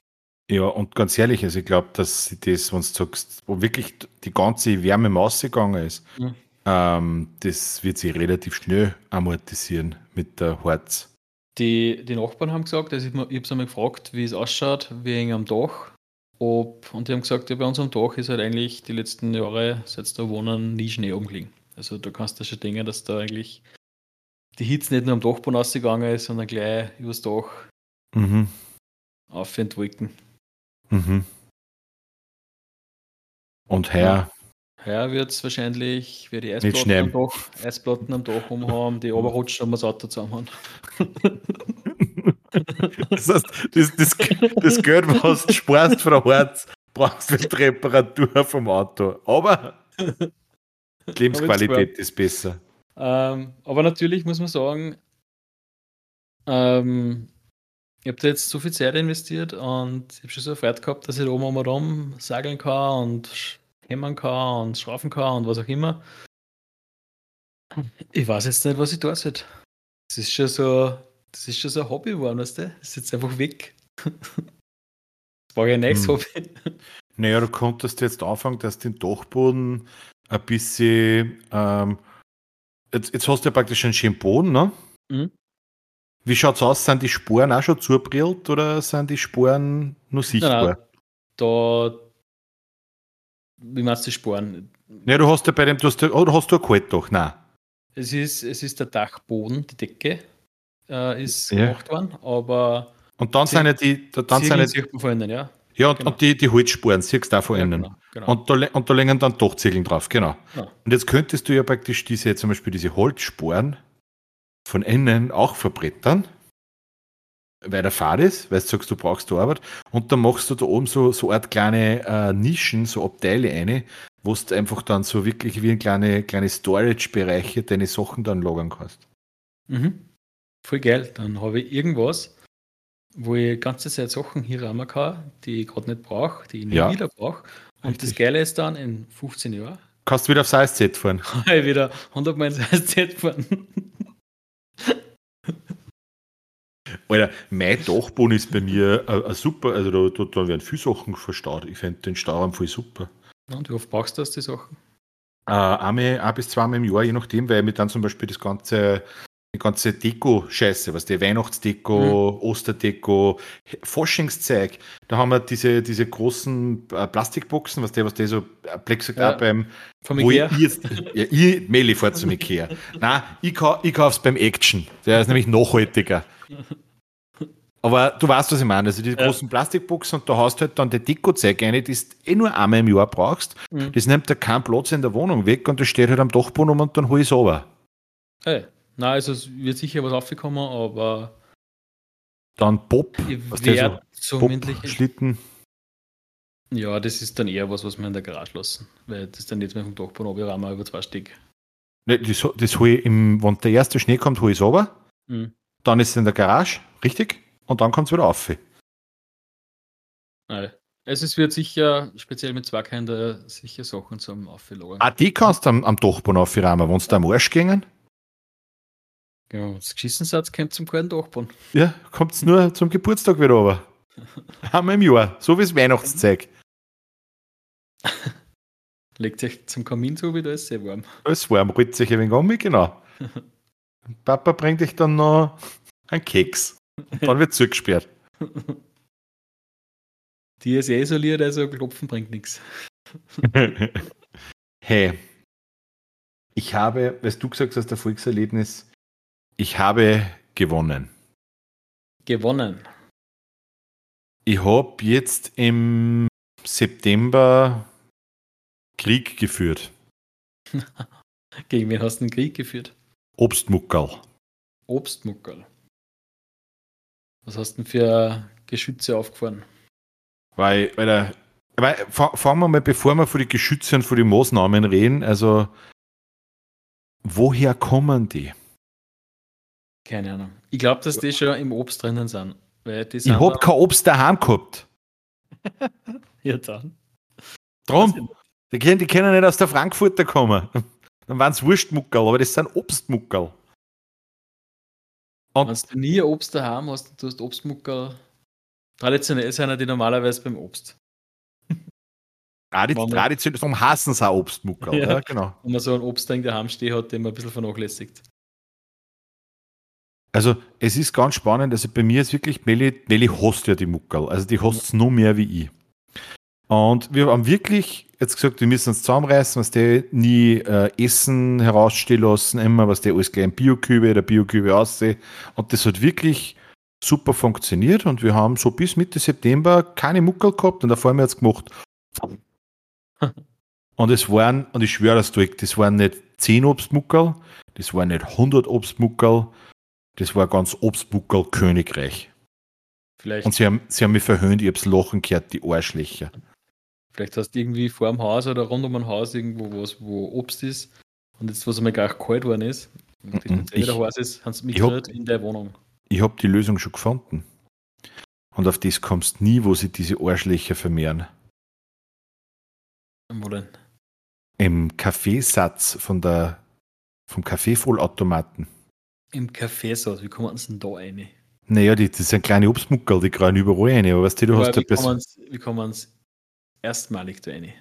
Ja, und ganz ehrlich, also ich glaube, dass das, wenn du sagst, wo wirklich die ganze Wärme rausgegangen ist, mhm. ähm, das wird sich relativ schnell amortisieren mit der Harz. Die, die Nachbarn haben gesagt, also ich, ich habe es einmal gefragt, wie es ausschaut, wegen am Dach. Ob, und die haben gesagt, ja, bei uns am Dach ist halt eigentlich die letzten Jahre, seit da wohnen, nie Schnee umgelegen. Also da kannst du schon denken, dass da eigentlich die Hitze nicht nur am Dachboden ausgegangen ist, sondern gleich übers Dach mhm. auf. Mhm. Und Herr? Heuer wird es wahrscheinlich, wir die Eisplatten am, Dach, Eisplatten am Dach umhaben, die runterrutschen und wir das Auto zusammen Das heißt, das, das, das Geld, was du sparst der Harz, brauchst du die Reparatur vom Auto. Aber die Lebensqualität ist besser. Ähm, aber natürlich muss man sagen, ähm, ich habe da jetzt so viel Zeit investiert und ich habe schon so eine Freude gehabt, dass ich da oben um rum segeln kann und hämmern kann und schrauben kann und was auch immer. Ich weiß jetzt nicht, was ich da sollte. Das ist schon so, das ist schon so ein Hobby geworden, weißt du? Das ist jetzt einfach weg. Das war ja ein neues hm. Hobby. Naja, du konntest jetzt anfangen, dass den Dachboden ein bisschen. Ähm, jetzt, jetzt hast du ja praktisch einen schönen Boden, ne? Mhm. Wie schaut es aus? Sind die Spuren auch schon zubrillt oder sind die Spuren nur sichtbar? Nein. Da. Wie meinst du die Spuren? Ja, du hast ja bei dem, du hast, oder hast du ein Kaltdach? Nein. Es ist, es ist der Dachboden, die Decke äh, ist ja. gemacht worden, aber. Und dann sind ja die. Dann sind ja, vorhin, ja. Ja, und, genau. und die, die Holzspuren, siehst du da von innen. Genau, genau. Und, da, und da legen dann Dachziegeln drauf, genau. Ja. Und jetzt könntest du ja praktisch diese, zum Beispiel diese Holzsporen von innen auch verbrettern, weil der Fahrt ist, weil du sagst, du brauchst die Arbeit. Und dann machst du da oben so, so Art kleine äh, Nischen, so Abteile eine, wo du einfach dann so wirklich wie ein kleine, kleine Storage-Bereiche deine Sachen dann lagern kannst. Mhm. Voll geil. Dann habe ich irgendwas, wo ich ganze Zeit Sachen hier rahmen kann, die ich gerade nicht brauche, die ich nie ja. wieder brauche. Und Richtig. das Geile ist dann, in 15 Jahren. Kannst du wieder auf SizeZ fahren? Kann ich wieder 100 Mal SizeZ fahren. Alter, mein Dachboden ist bei mir äh, super, also da, da, da, werden viele Sachen verstaut. Ich finde den Stauraum voll super. Und wie oft brauchst du das, die Sachen? Äh, einmal, ein bis zweimal im Jahr, je nachdem, weil ich mir dann zum Beispiel das ganze die ganze Deko-Scheiße, was die Weihnachtsdeko, mhm. Osterdeko, Forschungszeug. Da haben wir diese, diese großen äh, Plastikboxen, was der, was der so äh, Plexiglas ja. beim Vom Ikea. Ich, jetzt, ja, ich Meli fährt zum Ikea. Nein, ich, kau, ich kauf's beim Action. Der ist nämlich nachhaltiger. Aber du weißt, was ich meine. Also diese ja. großen Plastikboxen und da hast du halt dann die Deko-Zeug rein, die du eh nur einmal im Jahr brauchst. Mhm. Das nimmt da keinen Platz in der Wohnung weg und das steht halt am Dachboden um und dann hol ich es runter. Hey. Nein, also es wird sicher was aufgekommen, aber. Dann der so, Pop Schlitten. Ja, das ist dann eher was, was wir in der Garage lassen. Weil das dann nicht mehr vom Dachboden runterrammen über zwei Stück. Ne, das, das hole ich im, wenn der erste Schnee kommt, hole ich es runter. Mhm. Dann ist es in der Garage, richtig? Und dann kommt es wieder auf. Nein. Also es wird sicher, speziell mit zwei Kinder, sicher Sachen zum Auflagern. Ah, die kannst du am, am Dachboden aufrahmen, wenn sie da am Arsch gingen? Genau, das Geschissensatz kommt zum kalten Dachboden. Ja, kommt es nur zum Geburtstag wieder runter. Einmal im Jahr, so wie das Weihnachtszeug. Legt sich zum Kamin zu, wieder ist sehr warm. Alles warm, rollt sich ein wenig um, genau. Papa bringt dich dann noch einen Keks. Dann wird zugesperrt. Die ist eh isoliert, also Klopfen bringt nichts. Hey, ich habe, was du gesagt hast, Erfolgserlebnis, ich habe gewonnen. Gewonnen. Ich habe jetzt im September Krieg geführt. Gegen wen hast du einen Krieg geführt? Obstmuckerl. Obstmuckerl. Was hast du denn für Geschütze aufgefahren? Weil, weil, der, weil fangen wir mal, bevor wir von den Geschützen und von den Maßnahmen reden, also woher kommen die? Keine Ahnung. Ich glaube, dass die schon im Obst drinnen sind. Weil die sind ich habe kein Obst daheim gehabt. ja, dann. Drum. Die können, die können nicht aus der Frankfurter kommen. Dann waren es Wurstmuckerl, aber das sind Obstmuckerl. Und Wenn du nie Obst daheim hast, du hast Obstmuckerl. Traditionell sind ja die normalerweise beim Obst. Traditionell, darum hassen sie auch Obstmuckerl. Ja, ja, genau. Wenn man so ein Obstding daheim steht hat, den man ein bisschen vernachlässigt. Also es ist ganz spannend, also bei mir ist wirklich, Melli, Melli hasst ja die Muckerl, also die hasst es nur mehr wie ich. Und wir haben wirklich jetzt gesagt, wir müssen uns zusammenreißen, was der nie äh, Essen herausstehen lassen, immer, was der alles gleich im Biokübe oder Biokübe aussieht. Und das hat wirklich super funktioniert und wir haben so bis Mitte September keine Muckerl gehabt und da haben wir jetzt gemacht. und es waren, und ich schwöre das durch, das waren nicht 10 Obstmuckerl, das waren nicht 100 Obstmuckerl, das war ganz Obstbuckel Königreich. Vielleicht. Und sie haben, sie haben mich verhöhnt, ich hab's Lochen gehört, die Arschlöcher. Vielleicht hast du irgendwie vor dem Haus oder rund um ein Haus irgendwo was, wo Obst ist und jetzt, was einmal gar kalt worden ist, und mm ich, wieder heiß ist, hast du mitgehört in der Wohnung. Ich habe die Lösung schon gefunden. Und auf das kommst nie, wo sie diese Arschlöcher vermehren. Wo denn? Im Kaffeesatz von der, vom Kaffeevollautomaten. Im Kaffeesatz, wie kommen sie denn da rein? Naja, die, das sind kleine Obstmuckel, die grauen überall rein. Aber weißt du, du hast wie, kommen wie kommen sie erstmalig da rein?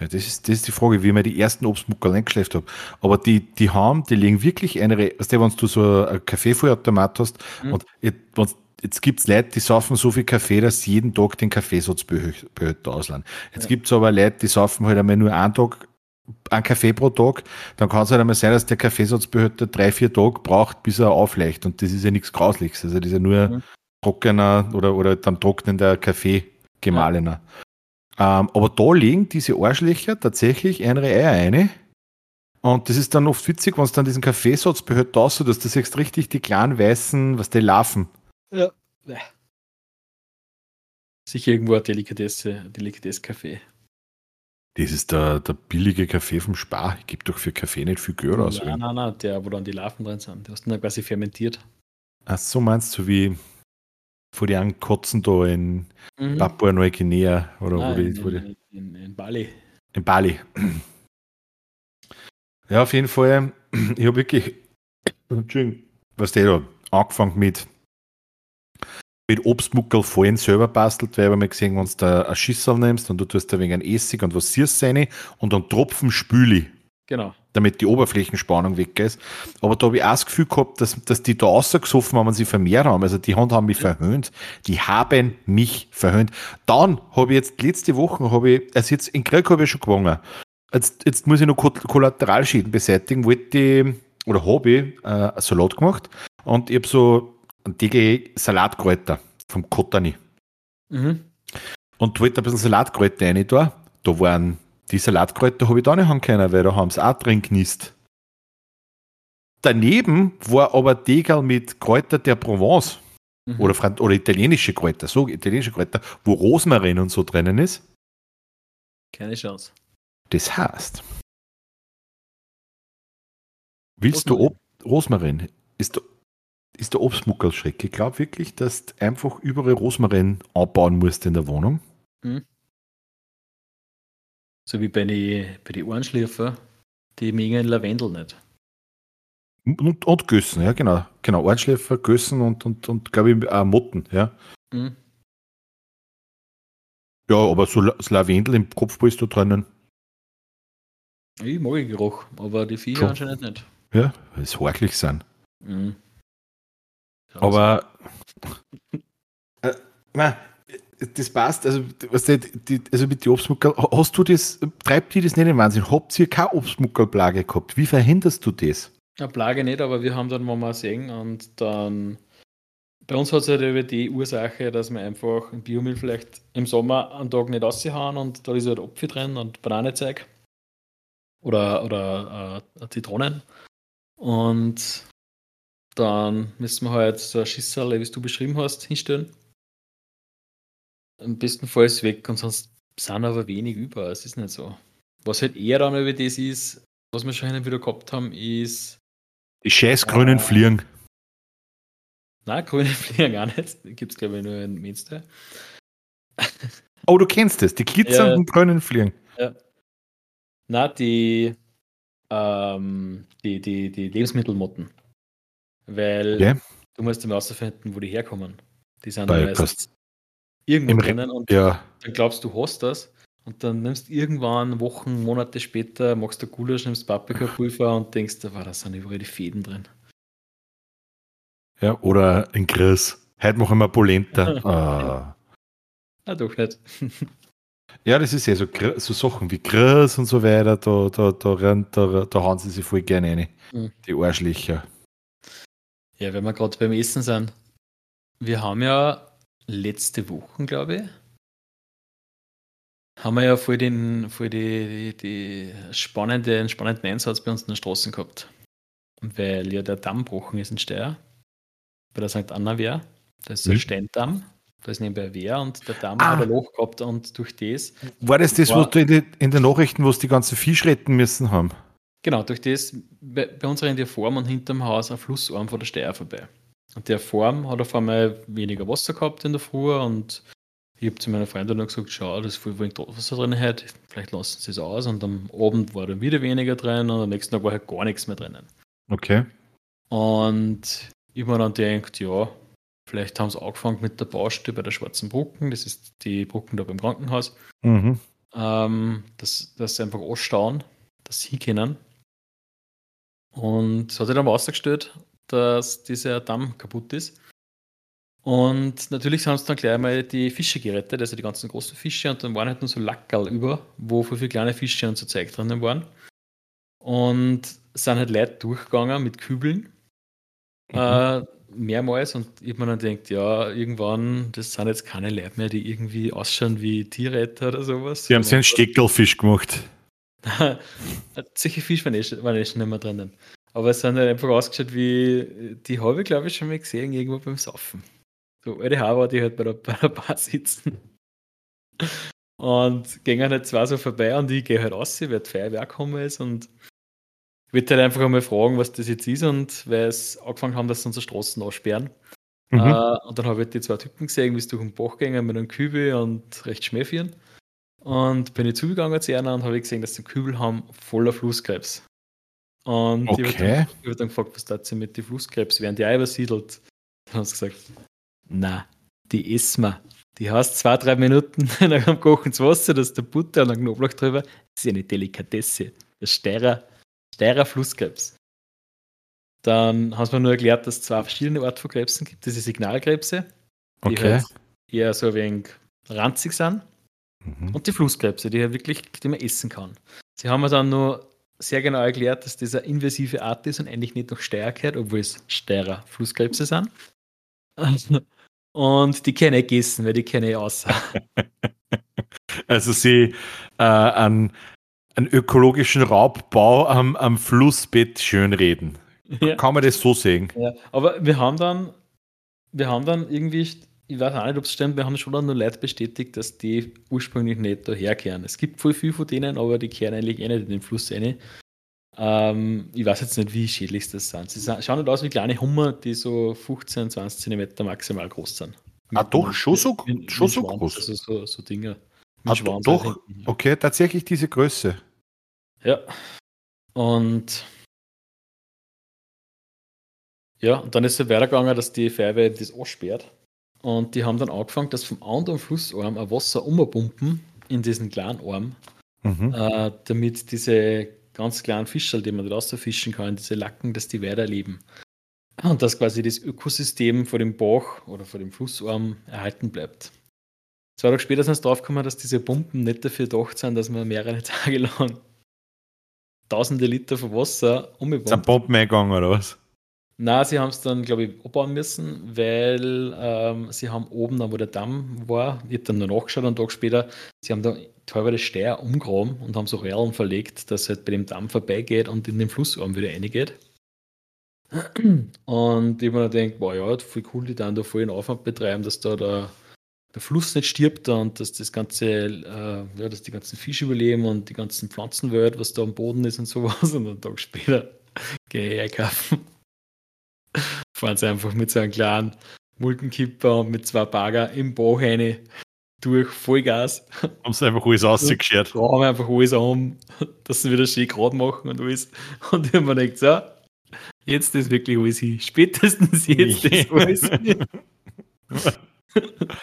Ja, das ist, das ist die Frage, wie ich mir die ersten Obstmuckel eingeschläft habe. Aber die, die haben, die legen wirklich eine, weißt du, wenn du so ein Kaffeevollautomat hast mhm. und jetzt, jetzt gibt es Leute, die saufen so viel Kaffee, dass sie jeden Tag den Kaffeesatzbehälter ausleihen. Jetzt ja. gibt es aber Leute, die saufen halt einmal nur einen Tag einen Kaffee pro Tag, dann kann es halt einmal sein, dass der Kaffeesatzbehälter drei, vier Tage braucht, bis er aufleicht. Und das ist ja nichts Grausliches. Also das ist ja nur mhm. trockener oder, oder dann trocknender Kaffee gemahlener. Ja. Ähm, aber da legen diese Arschlöcher tatsächlich eine Eier eine. Und das ist dann oft witzig, wenn es dann diesen Kaffeesatz behält, aus, so dass du siehst richtig die kleinen weißen, was die Larven. Ja. Sicher irgendwo ein Delikatesse, Delikatesse-Kaffee. Das ist der, der billige Kaffee vom Spar. Ich gebe doch für Kaffee nicht viel Geld aus. Nein, nein, nein, der, wo dann die Larven drin sind. Du hast ihn dann quasi fermentiert. Ach so, meinst du, wie vor die Kotzen da in mhm. Papua Neuguinea oder nein, wo die, wo in, in, in Bali. In Bali. Ja, auf jeden Fall. Ich habe wirklich, Entschuldigung, was der da angefangen mit mit Obstmuckel vorhin selber bastelt, weil habe mal gesehen, wenn du da ein Schissel nimmst und du tust da wegen ein Essig und was siehst rein und dann Tropfen Spüli. Genau. Damit die Oberflächenspannung weg ist. Aber da habe ich auch das Gefühl gehabt, dass, dass die da rausgesoffen haben, wenn sie vermehrt haben. Also die Hand haben mich verhöhnt. Die haben mich verhöhnt. Dann habe ich jetzt letzte Woche, habe ich, also jetzt in Krieg habe ich schon gewonnen. Jetzt, jetzt muss ich noch Kollateralschäden beseitigen. Wollte oder habe ich äh, Salat gemacht und ich habe so einen Dicke Salatkräuter vom Kotani. Mhm. Und wollte ein bisschen Salatkräuter rein da. Da waren die Salatkräuter, habe ich da nicht haben können, weil da haben sie auch drin genießt. Daneben war aber Degel mit Kräuter der Provence. Mhm. Oder, oder italienische Kräuter, so italienische Kräuter, wo Rosmarin und so drinnen ist. Keine Chance. Das heißt, willst Rosmarin. du Ob Rosmarin? Ist, ist der Obstmuckelschreck. Ich glaube wirklich, dass du einfach überall Rosmarin anbauen musst in der Wohnung. Mhm. So wie bei den bei die Ohrenschläfer, die mengen Lavendel nicht. Und, und Gössen, ja, genau. Genau, Ohrenschläfer, Gössen und, und, und glaube ich, auch Motten, ja. Mhm. Ja, aber so das Lavendel im Kopfball ist da drinnen. Ich mag den Geruch, aber die Viecher Schon. anscheinend nicht. Ja, weil es horchlich sind. Mhm. Aber äh, das passt, also, was die, die, also mit den Obstmuckel, hast du das, treibt die das nicht in den Wahnsinn? Habt ihr keine Obstmuckelplage gehabt? Wie verhinderst du das? Eine Plage nicht, aber wir haben dann mal sehen und dann bei uns hat es halt über die Ursache, dass wir einfach ein Biomüll vielleicht im Sommer einen Tag nicht raushauen und da ist halt Apfel drin und Bananenzeug oder, oder äh, Zitronen. Und dann müssen wir halt so ein Schisserl, wie du beschrieben hast, hinstellen. Am besten Fall ist weg und sonst sind aber wenig über. Es ist nicht so. Was halt eher dann über das ist, was wir schon wieder gehabt haben, ist. Die scheiß grünen äh, Fliegen. Nein, grüne Fliegen auch nicht. Gibt es, glaube ich, nur in Münster. Oh, du kennst es, die glitzernden ja, grünen Fliegen. Ja. Na, die, ähm, die, die, die Lebensmittelmotten. Weil yeah. du musst immer herausfinden, wo die herkommen. Die sind Bei meistens irgendwo Im drinnen und ja. dann glaubst du, hast das. Und dann nimmst du irgendwann Wochen, Monate später, machst du Gulasch, nimmst Paprikapulver und denkst, da war das sind überall die Fäden drin. Ja, oder ein Chris. Heute machen wir Polenta. ah. Na doch nicht. ja, das ist ja so, so Sachen wie Chris und so weiter, da, da, da, da, da hauen sie sich voll gerne rein. Mhm. Die Arschlöcher. Ja, wenn wir gerade beim Essen sind. Wir haben ja letzte Woche, glaube ich, haben wir ja voll, den, voll die, die, die spannende, spannenden Einsatz bei uns in den Straßen gehabt. Weil ja der Damm gebrochen ist in Steyr. Bei der St. Anna Wehr. Das ist mhm. ein Steindamm. Da ist nebenbei Wehr und der Damm ah. hat ein Loch gehabt und durch das. War das das, war, was du in, die, in den Nachrichten, wo es die ganzen Fisch retten müssen haben? Genau, durch das, bei, bei uns in der Form und hinterm Haus ein Flussarm von der Steier vorbei. Und der Form hat auf einmal weniger Wasser gehabt in der Früh und ich habe zu meiner Freundin noch gesagt, schau, das ist voll wenig Wasser drin heute, vielleicht lassen sie es aus und am Abend war dann wieder weniger drin und am nächsten Tag war halt gar nichts mehr drinnen. Okay. Und ich mir dann gedacht, ja, vielleicht haben sie angefangen mit der Baustelle bei der Schwarzen Brücken, das ist die Brücken da beim Krankenhaus, mhm. ähm, dass, dass sie einfach anstauen, dass sie können und es hat sich dann ausgestellt, dass dieser Damm kaputt ist. Und natürlich haben sie dann gleich mal die Fische gerettet, also die ganzen großen Fische, und dann waren halt nur so Lackerl über, wo viele kleine Fische und so Zeug drinnen waren. Und sind halt Leute durchgegangen mit Kübeln, mhm. äh, mehrmals und ich habe mir dann gedacht, ja, irgendwann, das sind jetzt keine Leute mehr, die irgendwie ausschauen wie Tierretter oder sowas. Die haben sich einen Steckelfisch gemacht. Solche Fisch waren eh, waren eh schon nicht mehr drinnen. Aber es sind halt einfach ausgeschaut wie, die habe ich glaube ich schon mal gesehen, irgendwo beim Saufen. So alte Haare, die halt bei der, bei der Bar sitzen. Und gehen halt zwei so vorbei und ich gehe halt raus, wer die Feuerwehr gekommen ist und würde halt einfach einmal fragen, was das jetzt ist und weil es angefangen haben, dass sie unsere Straßen aussperren. Mhm. Uh, und dann habe ich halt die zwei Typen gesehen, wie es durch den Bach gingen mit einem Kübel und recht schmähfieren. Und bin ich zugegangen zu einer und habe gesehen, dass sie einen Kübel haben voller Flusskrebs. Und okay. ich habe dann, dann, gefragt, was tut sie mit den Flusskrebs? Werden die auch übersiedelt? Dann haben sie gesagt, na, die essen wir. Die hast zwei, drei Minuten nach dem Kochen ins Wasser, da ist der Butter und ein Knoblauch drüber. Das ist eine Delikatesse. Das Steirer, Steirer Flusskrebs. Dann haben sie mir nur erklärt, dass es zwei verschiedene Arten von Krebsen gibt. Das sind Signalkrebse, die okay. halt eher so ein wenig ranzig sind. Mhm. Und die Flusskrebse, die, wirklich, die man essen kann. Sie haben mir dann nur sehr genau erklärt, dass das eine invasive Art ist und eigentlich nicht nach Steier gehört, obwohl es Steirer Flusskrebse sind. Und die kann ich gegessen, weil die kenne ich außer. Also sie äh, an, an ökologischen Raubbau am, am Flussbett schönreden. Ja. Kann man das so sehen? Ja, aber wir haben dann, wir haben dann irgendwie, ich weiß auch nicht, ob es stimmt, wir haben schon dann nur Leute bestätigt, dass die ursprünglich nicht daherkehren. Es gibt voll viel von denen, aber die kehren eigentlich eh nicht in den Fluss rein. Ähm, ich weiß jetzt nicht, wie schädlich das sind. Sie schauen nicht aus wie kleine Hummer, die so 15, 20 cm maximal groß sind. Ah, doch, schon so, mit, schon mit so groß. Also so, so Dinge. Ah, doch, okay, tatsächlich diese Größe. Ja. Und ja, und dann ist es weitergegangen, dass die Feuerwehr das aussperrt. Und die haben dann angefangen, dass vom anderen Flussarm ein Wasser umpumpen in diesen kleinen Arm, mhm. äh, damit diese ganz kleinen Fischerl, die man da rauszufischen kann, diese Lacken, dass die weiterleben. Und dass quasi das Ökosystem vor dem Bach oder vor dem Flussarm erhalten bleibt. Zwei Tage später sind sie draufgekommen, dass diese Pumpen nicht dafür gedacht sind, dass man mehrere Tage lang tausende Liter von Wasser umpumpt. Sind Pumpen eingegangen oder was? Na, sie haben es dann, glaube ich, abbauen müssen, weil ähm, sie haben oben, wo der Damm war, ich habe dann noch nachgeschaut, einen Tag später, sie haben da teilweise Steier umgraben und haben so Rälen verlegt, dass halt bei dem Damm vorbeigeht und in den Flussarm wieder reingeht. Und ich mir denke, boah, ja, voll cool, die dann da voll den Aufwand betreiben, dass da der, der Fluss nicht stirbt und dass das ganze, äh, ja, dass die ganzen Fische überleben und die ganzen Pflanzenwelt, was da am Boden ist und sowas. Und einen Tag später gehe ich einkaufen. Fahren sie einfach mit so einem kleinen Multenkipper und mit zwei Bagger im rein durch Vollgas. Haben sie einfach alles ausgeschert. Da haben wir einfach alles an, dass sie wieder schön gerade machen und alles. Und ich habe mir gedacht, so, jetzt ist wirklich alles hin. Spätestens jetzt ist alles hin.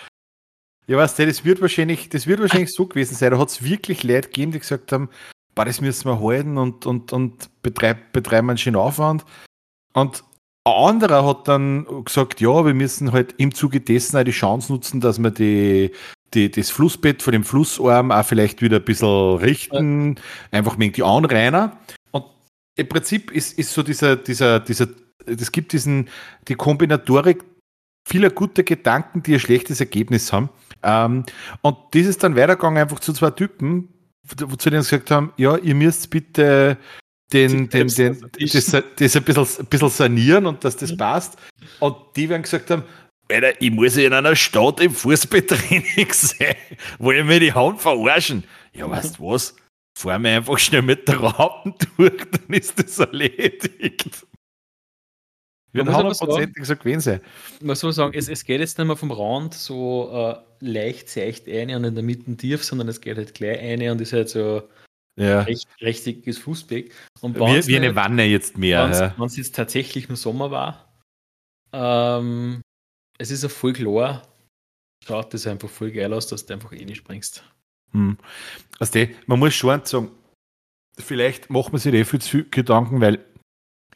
Ja, weißt du, das wird wahrscheinlich, das wird wahrscheinlich so gewesen sein. Da hat es wirklich Leute gegeben, die gesagt haben, boah, das müssen wir halten und, und, und betreiben, betreiben einen schönen Aufwand. Und ein anderer hat dann gesagt, ja, wir müssen halt im Zuge dessen auch die Chance nutzen, dass wir die, die, das Flussbett von dem Flussarm auch vielleicht wieder ein bisschen richten, ja. einfach wegen die Anrainer. Und im Prinzip ist, ist so dieser, dieser, dieser, es gibt diesen, die Kombinatorik vieler guter Gedanken, die ein schlechtes Ergebnis haben. Ähm, und das ist dann weitergegangen einfach zu zwei Typen, zu denen sie gesagt haben, ja, ihr müsst bitte den, den, den, das, das ein bisschen, ein bisschen sanieren und dass das mhm. passt. Und die werden gesagt haben, Alter, ich muss in einer Stadt im Fußballtraining sein. Wollen wir die Hand verarschen? Ja, weißt du was? Fahren wir einfach schnell mit der Raupen durch, dann ist das erledigt. Wir haben 100% gesagt, wen sie. Man soll sagen, es, es geht jetzt nicht mehr vom Rand so äh, leicht seicht eine und in der Mitte tief, sondern es geht halt gleich eine und ist halt so ja. recht, rechtiges Fußweg. Und wie, wie eine Wanne jetzt mehr. Wenn es ja. jetzt tatsächlich nur Sommer war, ähm, es ist ja voll klar, schaut das einfach voll geil aus, dass du einfach eh nicht springst. Hm. Also die, man muss schon sagen, vielleicht macht man sich eh viel zu Gedanken, weil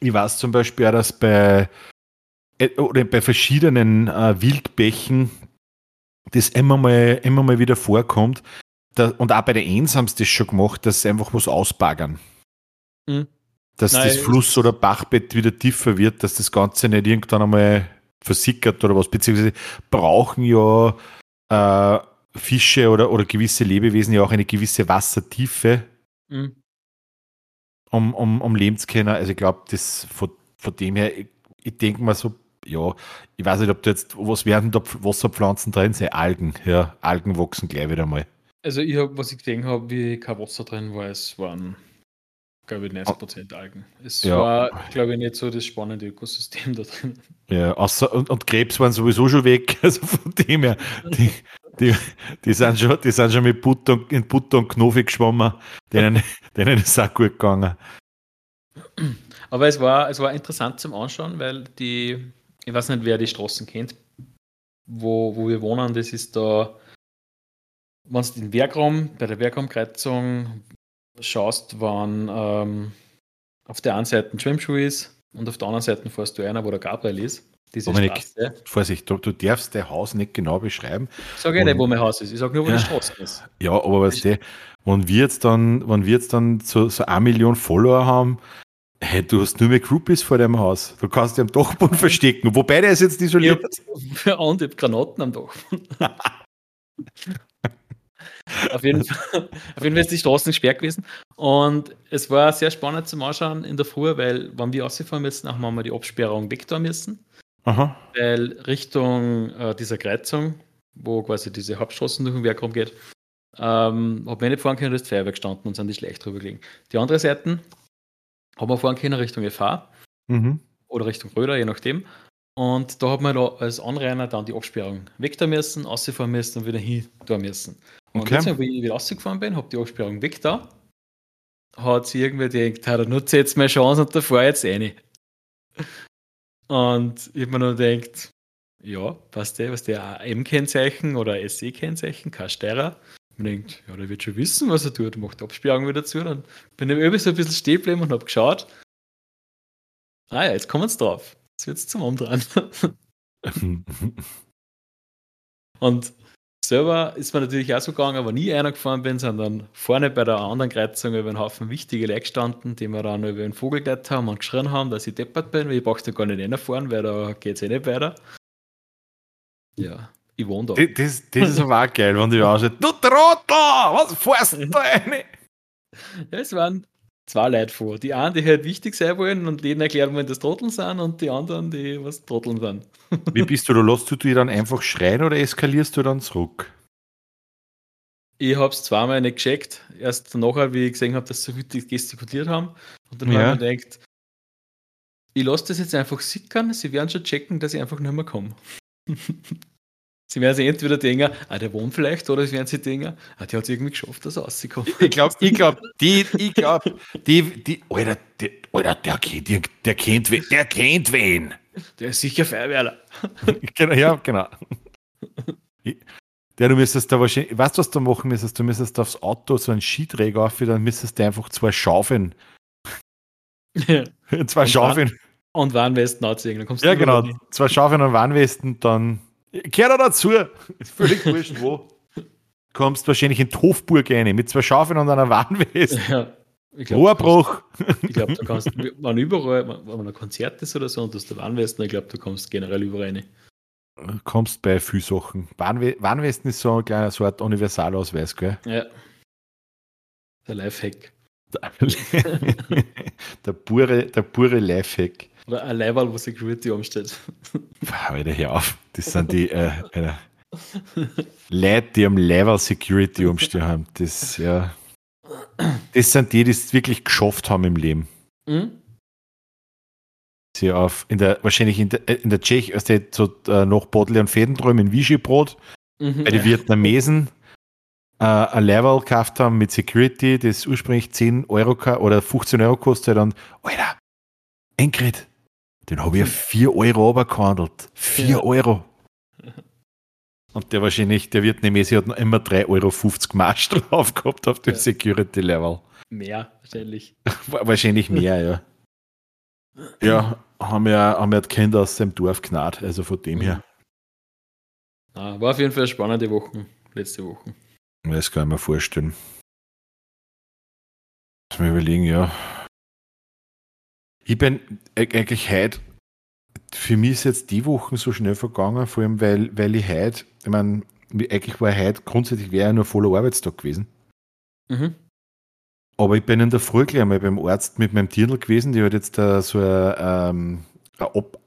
ich weiß zum Beispiel auch, dass bei, äh, oder bei verschiedenen äh, Wildbächen das immer mal, immer mal wieder vorkommt, da, und auch bei der Ens haben sie das schon gemacht, dass sie einfach was ausbaggern. Mhm. Dass Nein, das Fluss- oder Bachbett wieder tiefer wird, dass das Ganze nicht irgendwann einmal versickert oder was, beziehungsweise brauchen ja äh, Fische oder, oder gewisse Lebewesen ja auch eine gewisse Wassertiefe, mhm. um, um, um leben zu können. Also ich glaube, das von, von dem her, ich, ich denke mal so, ja, ich weiß nicht, ob da jetzt, was werden da Wasserpflanzen drin sind? Algen, ja, Algen wachsen gleich wieder mal. Also ich habe, was ich gesehen habe, wie kein Wasser drin war, es waren, glaube ich, 90% Algen. Es ja. war, glaube ich, nicht so das spannende Ökosystem da drin. Ja, außer, und, und Krebs waren sowieso schon weg, also von dem her, die, die, die, sind, schon, die sind schon mit Butter und, in Butter und Knofi geschwommen, denen, denen ist es auch gut gegangen. Aber es war, es war interessant zum Anschauen, weil die, ich weiß nicht, wer die Straßen kennt, wo, wo wir wohnen, das ist da wenn du den Werkraum, bei der Werkraumkreuzung schaust, wann ähm, auf der einen Seite ein Schwimmschuh ist und auf der anderen Seite fährst du einer, wo der Gabriel ist. Diese Dominik, Straße. Vorsicht, du, du, darfst dein Haus nicht genau beschreiben. Ich sage ja nicht, wo mein Haus ist. Ich sage nur, wo ja, die Straße ist. Ja, aber weißt du, wenn wir jetzt dann, wenn wir jetzt dann so, so eine Million Follower haben, hey, du hast nur mehr Groupies vor deinem Haus. Du kannst dich am Dachboden verstecken. Wobei der ist jetzt isoliert. Ja, und ich habe Granaten am Dachboden. Auf jeden, Fall, auf jeden Fall ist die Straßen gesperrt gewesen. Und es war sehr spannend zum Anschauen in der Früh, weil, wenn wir rausfahren müssen, haben wir die Absperrung weg müssen. Aha. Weil Richtung äh, dieser Kreuzung, wo quasi diese Hauptstraßen durch den Werk rumgeht, ähm, hat man nicht fahren können, da ist die Feuerwehr gestanden und sind die schlecht drüber gelegen. Die andere Seite haben wir fahren können Richtung FH mhm. oder Richtung Röder, je nachdem. Und da hat man da als Anrainer dann die Absperrung weg da müssen, rausfahren müssen und wieder hin da müssen. Und okay. jetzt, wo ich wieder rausgefahren bin, habe die Absperrung weg da, hat sie irgendwie gedacht, da nutze jetzt meine Chance und da fahre jetzt rein. Und ich habe mir nur gedacht, ja, passt der, was der M-Kennzeichen oder SE-Kennzeichen, kein Steirer. Ich denkt, ja, der wird schon wissen, was er tut, macht die Absperrung wieder zu. Dann bin ich irgendwie so ein bisschen stehen geblieben und habe geschaut. Ah ja, jetzt kommen wir drauf. Jetzt wird es zum Umdrehen. und selber ist mir natürlich auch so gegangen, aber nie einer gefahren bin, sondern vorne bei der anderen Kreuzung über einen Haufen wichtige Leute gestanden, die mir dann über den Vogel geleitet haben und geschrien haben, dass ich deppert bin, weil ich brauchte gar nicht reinfahren, weil da geht es eh nicht weiter. Ja, ich wohne da. Das, das ist aber auch geil, wenn die ausschaut, du Trottel, was fährst du da rein? Ja, es waren zwei Leute vor. Die einen, die halt wichtig sein wollen und denen erklären wollen, dass Trotteln sind und die anderen, die was Trotteln sind. Wie bist du da? Lässt du die dann einfach schreien oder eskalierst du dann zurück? Ich habe es zweimal nicht gecheckt. Erst nachher, wie ich gesehen habe, dass sie wütend gestikuliert haben. Und dann ja. habe ich mir gedacht, ich lasse das jetzt einfach sickern. Sie werden schon checken, dass ich einfach nicht mehr komme. Sie werden sich entweder denken, ah, der wohnt vielleicht, oder sie werden sich denken, ah, die hat es irgendwie geschafft, dass er rauskommt. Ich glaube, ich glaube, die, ich glaube, die, die, Alter, die, Alter der, der, der, kennt wen, der kennt wen. Der ist sicher Feuerwehrler. genau, ja, genau. Der, du müsstest da wahrscheinlich, weißt du, was du machen müsstest? Du müsstest aufs Auto so einen Skiträger auf, dann müsstest du einfach zwei Schaufeln. Ja. zwei Schaufeln. Und Warnwesten anziehen. Dann kommst ja, genau. Zwei Schaufeln und Warnwesten, dann Kehrt dazu. Ist völlig wurscht, wo. Kommst wahrscheinlich in Tofburg rein, mit zwei Schafen und einer Warnweste. Ja. Rohrbruch. Ich glaube, du kannst, wenn überall, wenn ein Konzert ist oder so und du hast der Warnwesten, ich glaube, du kommst generell überall rein. Kommst bei vielen Sachen. Warnwe Warnwesten ist so ein kleiner so Art Universalausweis, gell? Ja. Der Lifehack. der pure, der pure Lifehack. Oder ein Level, wo Security umsteht. Alter, hör auf. Das sind die äh, äh, Leute, die am Level Security umstehen haben. Das, ja, das sind die, die es wirklich geschafft haben im Leben. Mhm. Sie auf, in der, wahrscheinlich in der, äh, in der Tschech, also so äh, noch Bodle und Fädendrüm in Vichy-Brot, mhm, bei den Vietnamesen äh, ein Level gekauft haben mit Security, das ursprünglich 10 Euro oder 15 Euro kostet und, Alter, Ingrid, den habe ich 4 Euro runtergehandelt. 4 ja. Euro. Und der wahrscheinlich, der Vietnamese hat noch immer 3,50 Euro Marsch drauf gehabt auf dem ja. Security Level. Mehr, wahrscheinlich. wahrscheinlich mehr, ja. Ja, haben ja, haben ja Kinder aus dem Dorf gnad, also von dem her. War auf jeden Fall eine spannende Woche, letzte Woche. Das kann ich mir vorstellen. Lass mal überlegen, ja. Ich bin eigentlich heute für mich ist jetzt die Woche so schnell vergangen, vor allem weil, weil ich heute, ich meine, eigentlich war heute grundsätzlich wäre ja nur voller Arbeitstag gewesen. Mhm. Aber ich bin in der Früh gleich mal beim Arzt mit meinem Tierl gewesen, die hat jetzt da so eine, ähm,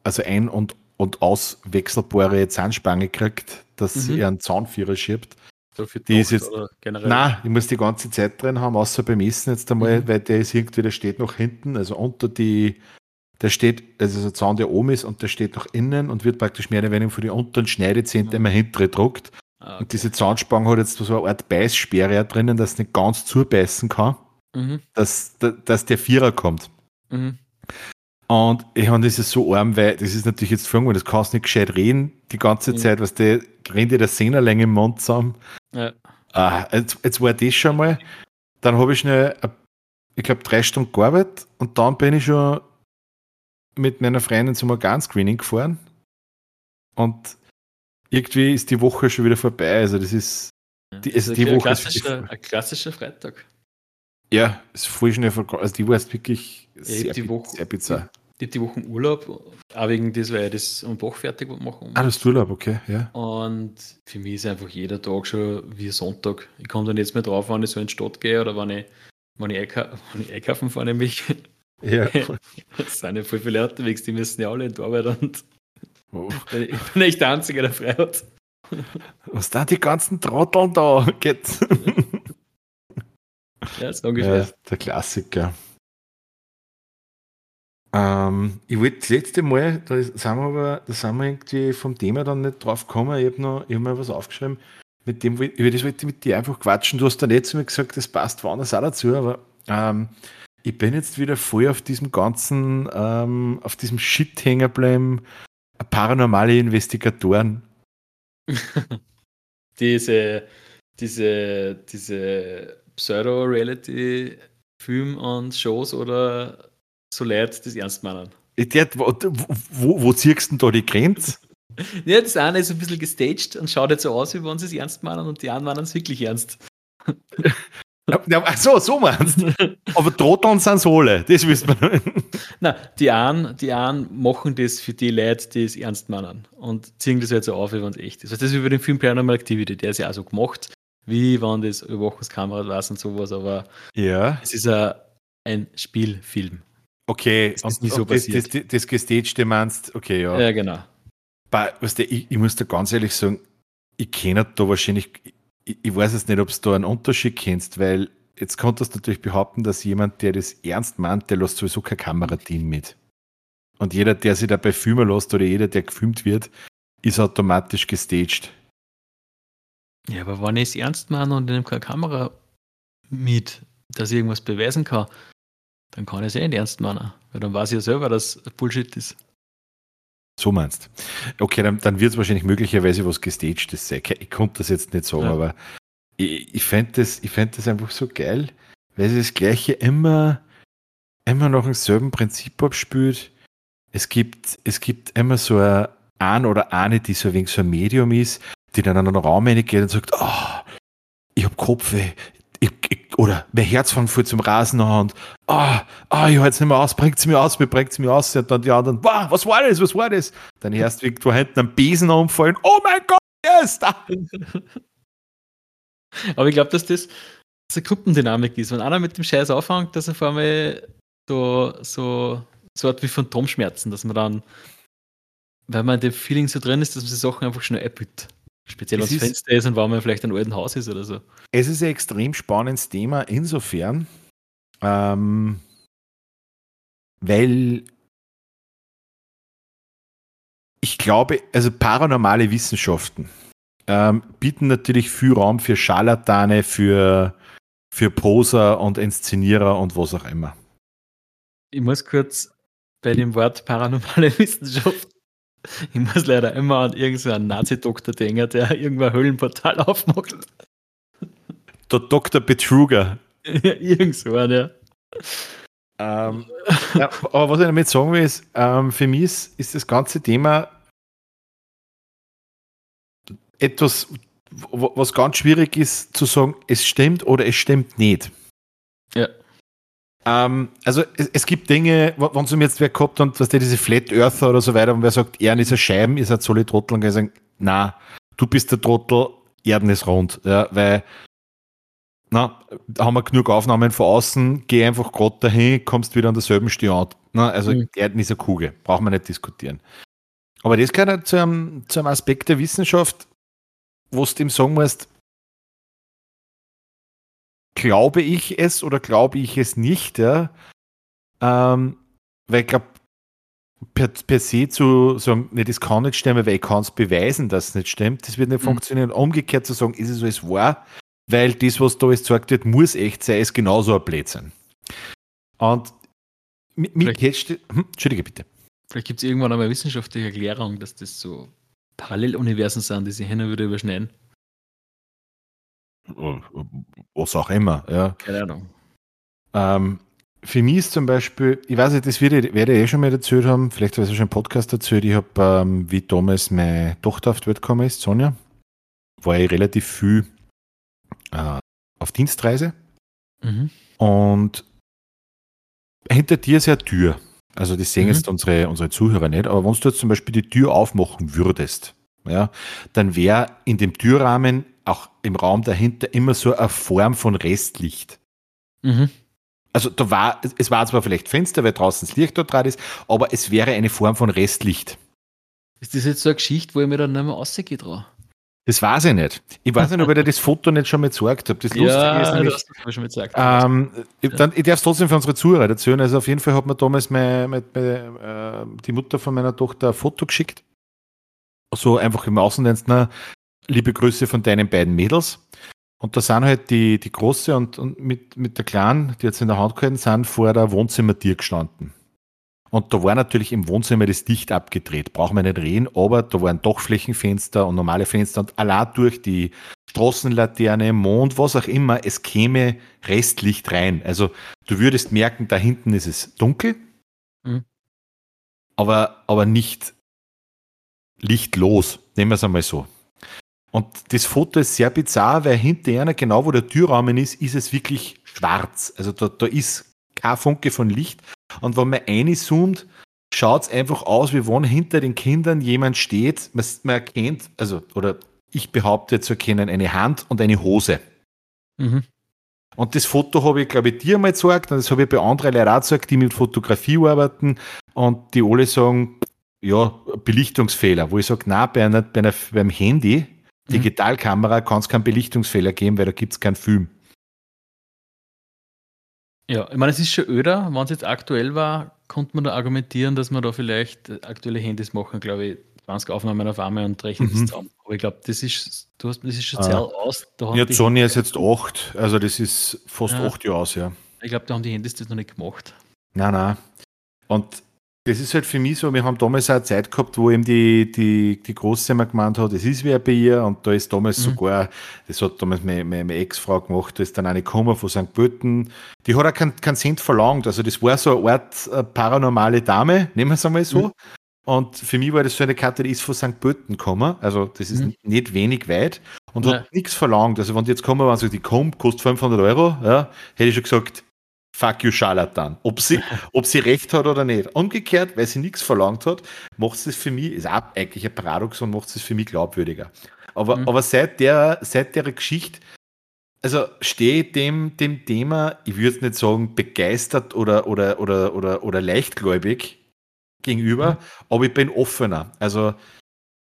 also ein- und, und auswechselbare Zahnspange gekriegt, dass mhm. sie einen Zahnvierer schiebt. So die ist jetzt, generell? Nein, ich muss die ganze Zeit drin haben, außer beim Essen jetzt einmal, mhm. weil der ist irgendwie, der steht noch hinten, also unter die, der steht, also so ein Zahn, der oben ist und der steht nach innen und wird praktisch mehr oder weniger von den unteren Schneidezähnen mhm. immer hintere gedruckt. Ah, okay. Und diese Zahnspange hat jetzt so eine Art Beißsperre drinnen, dass es nicht ganz zubeißen kann, mhm. dass, dass der Vierer kommt. Mhm. Und ich habe das ist so arm, weil das ist natürlich jetzt für das kannst du nicht gescheit reden die ganze mhm. Zeit, was der rennt dir der Sehnerlänge im Mund zusammen. Ja. Ah, jetzt, jetzt war das schon mal. Dann habe ich schnell, ich glaube, drei Stunden gearbeitet und dann bin ich schon mit meiner Freundin zum Organscreening gefahren. Und irgendwie ist die Woche schon wieder vorbei. Also das ist die, also die Woche. Klassischer, ein klassischer Freitag. Ja, ist voll schnell vergangen. Also die war jetzt wirklich ja, sehr, die Woche, sehr bizarr. Die, die Wochen Urlaub, auch wegen das, weil ich das am Tag fertig machen Ah, das ist Urlaub, okay, ja. Und für mich ist einfach jeder Tag schon wie Sonntag. Ich komme dann jetzt mehr drauf, wenn ich so in die Stadt gehe oder wenn ich, wenn ich, einkaufen, wenn ich einkaufen fahre, nämlich. Ja. Es sind ja voll viele Leute unterwegs, die müssen ja alle in die Arbeit und oh. ich bin echt der Einzige, der frei hat. Was da die ganzen Trotteln da? Geht's? Ja, so ungefähr. Ja, der Klassiker. Ähm, ich wollte das letzte Mal, da sind wir aber, da sind wir irgendwie vom Thema dann nicht drauf gekommen. Ich habe noch hab mal was aufgeschrieben, mit dem, über das wollte ich mit dir einfach quatschen. Du hast dann jetzt mir gesagt, das passt woanders auch dazu, aber ähm, ich bin jetzt wieder voll auf diesem ganzen, ähm, auf diesem Shit hängen bleiben, paranormale Investigatoren. diese, diese, diese Pseudo-Reality-Film und Shows oder so Leute das ernst meinen. wo, wo, wo ziehst du denn da die Grenze? ja, das eine ist ein bisschen gestaged und schaut jetzt so aus, wie wenn sie es ernst meinen und die anderen meinen es wirklich ernst. Ach so, so meinst du. Aber Trotteln sind es alle, das wissen wir. Nein, die einen, die einen machen das für die Leute, die es ernst meinen und ziehen das halt so auf, wie wenn es echt ist. Also das ist über den Film Paranormal Activity, der ist ja auch so gemacht, wie wenn das Überwachungskamera war und sowas, aber ja. es ist ein, ein Spielfilm. Okay, das, ist nicht so das, das, das, das Gestagte meinst, okay, ja. Ja, genau. Bei, weißt du, ich, ich muss da ganz ehrlich sagen, ich kenne da wahrscheinlich, ich, ich weiß jetzt nicht, ob du da einen Unterschied kennst, weil jetzt konntest du natürlich behaupten, dass jemand, der das ernst meint, der lässt sowieso kein Kamerateam mit. Und jeder, der sich dabei filmen lässt oder jeder, der gefilmt wird, ist automatisch gestaged. Ja, aber wenn ich es ernst meine und nehme keine Kamera mit, dass ich irgendwas beweisen kann, dann kann ich es eh nicht ernst meinen. Weil dann weiß ich ja selber, dass Bullshit ist. So meinst Okay, dann, dann wird es wahrscheinlich möglicherweise was gestagtes sein. Ich konnte das jetzt nicht sagen, ja. aber ich, ich fände das, fänd das einfach so geil, weil sie das Gleiche immer, immer nach demselben Prinzip abspült. Es gibt, es gibt immer so ein, ein oder eine, die so ein wenig so ein Medium ist, die dann an einen Raum reingeht und sagt, oh, ich hab Kopfweh, ich, ich, oder mein Herz fängt voll zum Rasen an und ah, ah, ich halte es nicht mehr aus, bringt es mir aus, bringt es mir aus? Und dann die anderen, wow, was war das, was war das? Dann erst du hinten am Besen umfallen, oh mein Gott, er ist da! Aber ich glaube, dass das so eine Gruppendynamik ist. Wenn einer mit dem Scheiß anfängt, dass er vor allem so, so, so Art wie Phantomschmerzen, dass man dann, weil man in dem Feeling so drin ist, dass man die Sachen einfach schnell abbüht. Speziell wenn es Fenster ist und wenn man vielleicht ein alten Haus ist oder so. Es ist ein extrem spannendes Thema insofern, ähm, weil ich glaube, also paranormale Wissenschaften ähm, bieten natürlich viel Raum für Scharlatane, für, für Poser und Inszenierer und was auch immer. Ich muss kurz bei dem Wort paranormale Wissenschaft ich muss leider immer an irgendeinen Nazi-Doktor denken, der irgendwann ein Höhlenportal aufmacht. Der Dr. Betruger. ja, irgend so ja. Ähm, ja, aber was ich damit sagen will, ist, ähm, für mich ist, ist das ganze Thema etwas, was ganz schwierig ist zu sagen, es stimmt oder es stimmt nicht. Ja. Ähm, also es, es, gibt Dinge, wenn es jetzt wer gehabt und was der diese Flat Earther oder so weiter und wer sagt, Erden ist ein Scheiben, ist ein Solid Trottel, und kann ich sagen, na, du bist der Trottel, Erden ist rund. Ja, weil na, haben wir genug Aufnahmen von außen, geh einfach gerade dahin, kommst wieder an derselben Stelle Na, also mhm. Erden ist eine Kugel, brauchen wir nicht diskutieren. Aber das gehört halt zu einem, zu einem Aspekt der Wissenschaft, wo du ihm sagen musst, glaube ich es oder glaube ich es nicht, ja? Ähm, weil ich glaube, per, per se zu sagen, nee, das kann nicht stimmen, weil ich kann es beweisen, dass es nicht stimmt, das wird nicht mhm. funktionieren. Umgekehrt zu sagen, ist es alles wahr, weil das, was da jetzt gesagt wird, muss echt sein, ist genauso ein Blödsinn. Und mit, mit jetzt, hm, Entschuldige bitte. Vielleicht gibt es irgendwann einmal eine wissenschaftliche Erklärung, dass das so Paralleluniversen sind, die sich hin und wieder überschneiden. Äh, was auch immer, ja. Keine Ahnung. Ähm, für mich ist zum Beispiel, ich weiß nicht, das werde, werde ich eh schon mal erzählt haben, vielleicht habe ich es schon im Podcast erzählt, ich habe, ähm, wie damals meine Tochter auf die Welt gekommen ist, Sonja, war ich relativ viel äh, auf Dienstreise. Mhm. Und hinter dir ist ja eine Tür. Also das sehen mhm. jetzt unsere, unsere Zuhörer nicht, aber wenn du jetzt zum Beispiel die Tür aufmachen würdest, ja, dann wäre in dem Türrahmen auch im Raum dahinter immer so eine Form von Restlicht. Mhm. Also da war, es war zwar vielleicht Fenster, weil draußen das Licht dort dran ist, aber es wäre eine Form von Restlicht. Ist das jetzt so eine Geschichte, wo ich mir dann nicht mehr rausgehe drauf? Das weiß ich nicht. Ich weiß nicht, ob ich dir das Foto nicht schon mal gezeigt habe. Das Lustige ja, ist nämlich, das hast du schon mal gezeigt. Ähm, ich, dann, ich darf es trotzdem für unsere Zuhörer erzählen. Also auf jeden Fall hat mir damals meine, meine, meine, äh, die Mutter von meiner Tochter ein Foto geschickt. So einfach im Außendienst, na, liebe Grüße von deinen beiden Mädels. Und da sind halt die, die Große und, und mit, mit der Kleinen, die jetzt in der Hand gehalten sind, vor der Wohnzimmertür gestanden. Und da war natürlich im Wohnzimmer das Licht abgedreht, brauchen wir nicht reden, aber da waren Dachflächenfenster und normale Fenster und allein durch die Straßenlaterne, Mond, was auch immer, es käme Restlicht rein. Also du würdest merken, da hinten ist es dunkel, mhm. aber, aber nicht lichtlos, nehmen wir es einmal so. Und das Foto ist sehr bizarr, weil hinter einer, genau wo der Türrahmen ist, ist es wirklich schwarz. Also da, da ist kein Funke von Licht und wenn man reinzoomt, schaut es einfach aus, wie wenn hinter den Kindern jemand steht. Man, man erkennt, also, oder ich behaupte zu erkennen, eine Hand und eine Hose. Mhm. Und das Foto habe ich, glaube ich, dir mal gezeigt und das habe ich bei anderen Leuten auch gezeigt, die mit Fotografie arbeiten und die alle sagen, ja, Belichtungsfehler, wo ich sage, nein, bei einer, bei einer, beim Handy. Digitalkamera, kann es keinen Belichtungsfehler geben, weil da gibt es keinen Film. Ja, ich meine, es ist schon öder. Wenn es jetzt aktuell war, konnte man da argumentieren, dass man da vielleicht aktuelle Handys machen, glaube ich, 20 Aufnahmen auf einmal und rechnen mhm. das zusammen. Aber ich glaube, das ist, du hast, das ist schon sehr ah. aus. ja, Sony ist jetzt 8, also das ist fast ja. 8 Jahre aus, ja. Ich glaube, da haben die Handys das noch nicht gemacht. Nein, nein. Und das ist halt für mich so, wir haben damals auch eine Zeit gehabt, wo eben die, die, die Große immer gemeint hat, es ist wer bei ihr und da ist damals mhm. sogar, das hat damals meine, meine, meine Ex-Frau gemacht, da ist dann eine gekommen von St. Pölten, die hat auch keinen kein Cent verlangt, also das war so eine Art äh, paranormale Dame, nehmen wir es einmal so. Mhm. Und für mich war das so eine Karte, die ist von St. Pölten gekommen, also das ist mhm. nicht wenig weit und ja. hat nichts verlangt. Also wenn die jetzt kommen, wenn sie die kommt, kostet 500 Euro, ja, hätte ich schon gesagt, fuck you Charlatan. Ob sie, ob sie recht hat oder nicht. Umgekehrt, weil sie nichts verlangt hat, macht es für mich, ist auch eigentlich ein Paradoxon, macht es für mich glaubwürdiger. Aber, mhm. aber seit der, seit der Geschichte, also stehe ich dem, dem Thema, ich würde nicht sagen begeistert oder, oder, oder, oder, oder leichtgläubig gegenüber, mhm. aber ich bin offener. Also,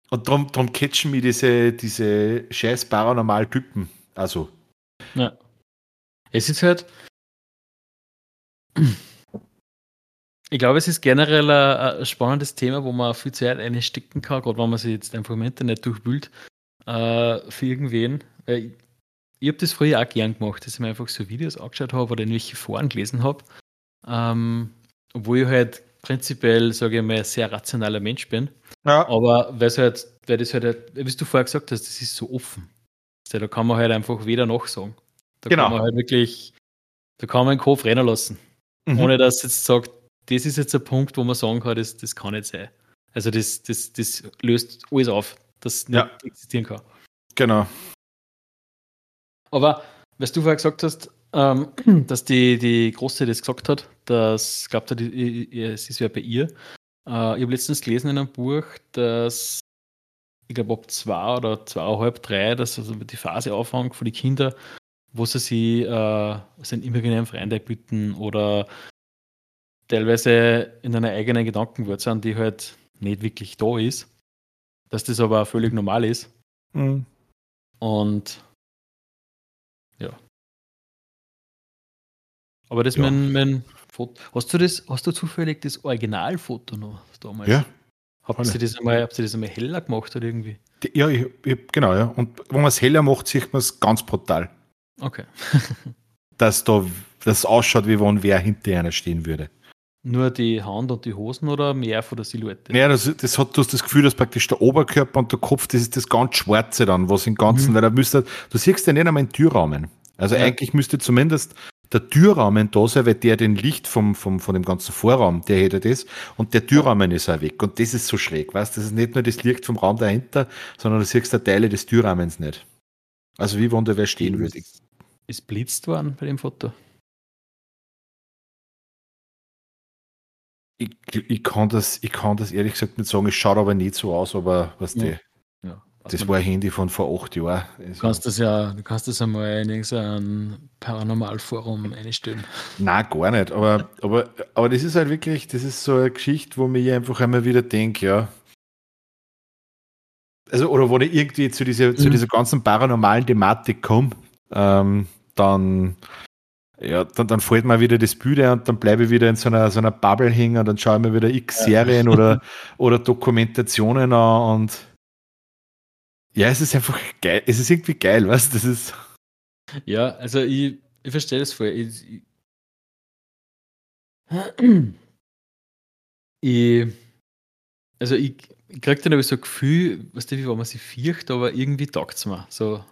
und darum, darum catchen mich diese, diese scheiß paranormal Typen. Also. Ja. Es ist halt, ich glaube, es ist generell ein, spannendes Thema, wo man viel Zeit einstecken kann, gerade wenn man sich jetzt einfach im Internet durchwühlt, äh, für irgendwen. Ich, ich habe das früher auch gern gemacht, dass ich mir einfach so Videos angeschaut habe oder irgendwelche Foren gelesen habe. Ähm, obwohl ich halt prinzipiell, sage ich mal, ein sehr rationaler Mensch bin. Ja. Aber weil halt, weil das halt, wie du vorher gesagt hast, das ist so offen. Da kann man halt einfach weder noch sagen. Da genau. kann man halt wirklich, da kann man den Kopf rennen lassen. Mhm. Ohne dass jetzt sagt, das ist jetzt ein Punkt, wo man sagen kann, das, das kann nicht sein. Also das, das, das löst alles auf, das ja. nicht existieren kann. Genau. Aber, was du vorher gesagt hast, ähm, dass die, die Große das gesagt hat, dass, glaubt er, es ist ja bei ihr. Äh, ich habe letztens gelesen in einem Buch, dass ich glaube ab zwei oder zweieinhalb, drei, dass also die Phase anfängt für die Kinder, wo sie sich äh, seinen imaginären Freund bieten oder teilweise in einer eigenen Gedankenwelt sind, die halt nicht wirklich da ist, dass das aber völlig normal ist. Mhm. Und ja. Aber das ja. mein, mein Foto. Hast du das, hast du zufällig das Originalfoto noch damals? Ja. Habt ihr das einmal, habt ihr das einmal heller gemacht oder irgendwie? Ja, ich, ich, genau, ja. Und wenn man es heller macht, sieht man es ganz brutal. Okay. dass da das ausschaut, wie wenn wer hinter einer stehen würde. Nur die Hand und die Hosen oder mehr von der Silhouette? Ja, das, das hat, du hast das Gefühl, dass praktisch der Oberkörper und der Kopf, das ist das ganz Schwarze dann, was im Ganzen, mhm. weil da müsste, du siehst ja nicht einmal einen Türrahmen. Also ja. eigentlich müsste zumindest der Türrahmen da sein, weil der den Licht vom, vom, von dem ganzen Vorraum, der hätte das, und der Türrahmen ist auch weg. Und das ist so schräg, weißt du? Das ist nicht nur das Licht vom Raum dahinter, sondern du siehst da Teile des Türrahmens nicht. Also wie wenn da wer stehen würde. Ist blitzt worden bei dem Foto? Ich, ich, kann das, ich kann das ehrlich gesagt nicht sagen. Es schaut aber nicht so aus, aber was ja. die. Ja. Das war ein Handy von vor acht Jahren. Also du kannst das ja, du kannst das einmal in irgendein Paranormalforum einstellen. Nein, gar nicht. Aber, aber, aber das ist halt wirklich, das ist so eine Geschichte, wo mir einfach einmal wieder denke, ja. Also, oder wo ich irgendwie zu dieser, mhm. zu dieser ganzen paranormalen Thematik komme, ähm, dann ja, dann, dann fällt mir wieder das Bild und dann bleibe ich wieder in so einer, so einer Bubble hängen und dann schaue ich mir wieder x Serien ja. oder, oder Dokumentationen an und ja, es ist einfach geil. Es ist irgendwie geil, was? Das ist. Ja, also ich, ich verstehe das voll. Ich, ich, ich, also ich, ich kriege dann aber so ein Gefühl, weißt du, wie wenn man sich fürcht, aber irgendwie taugt es mir. So,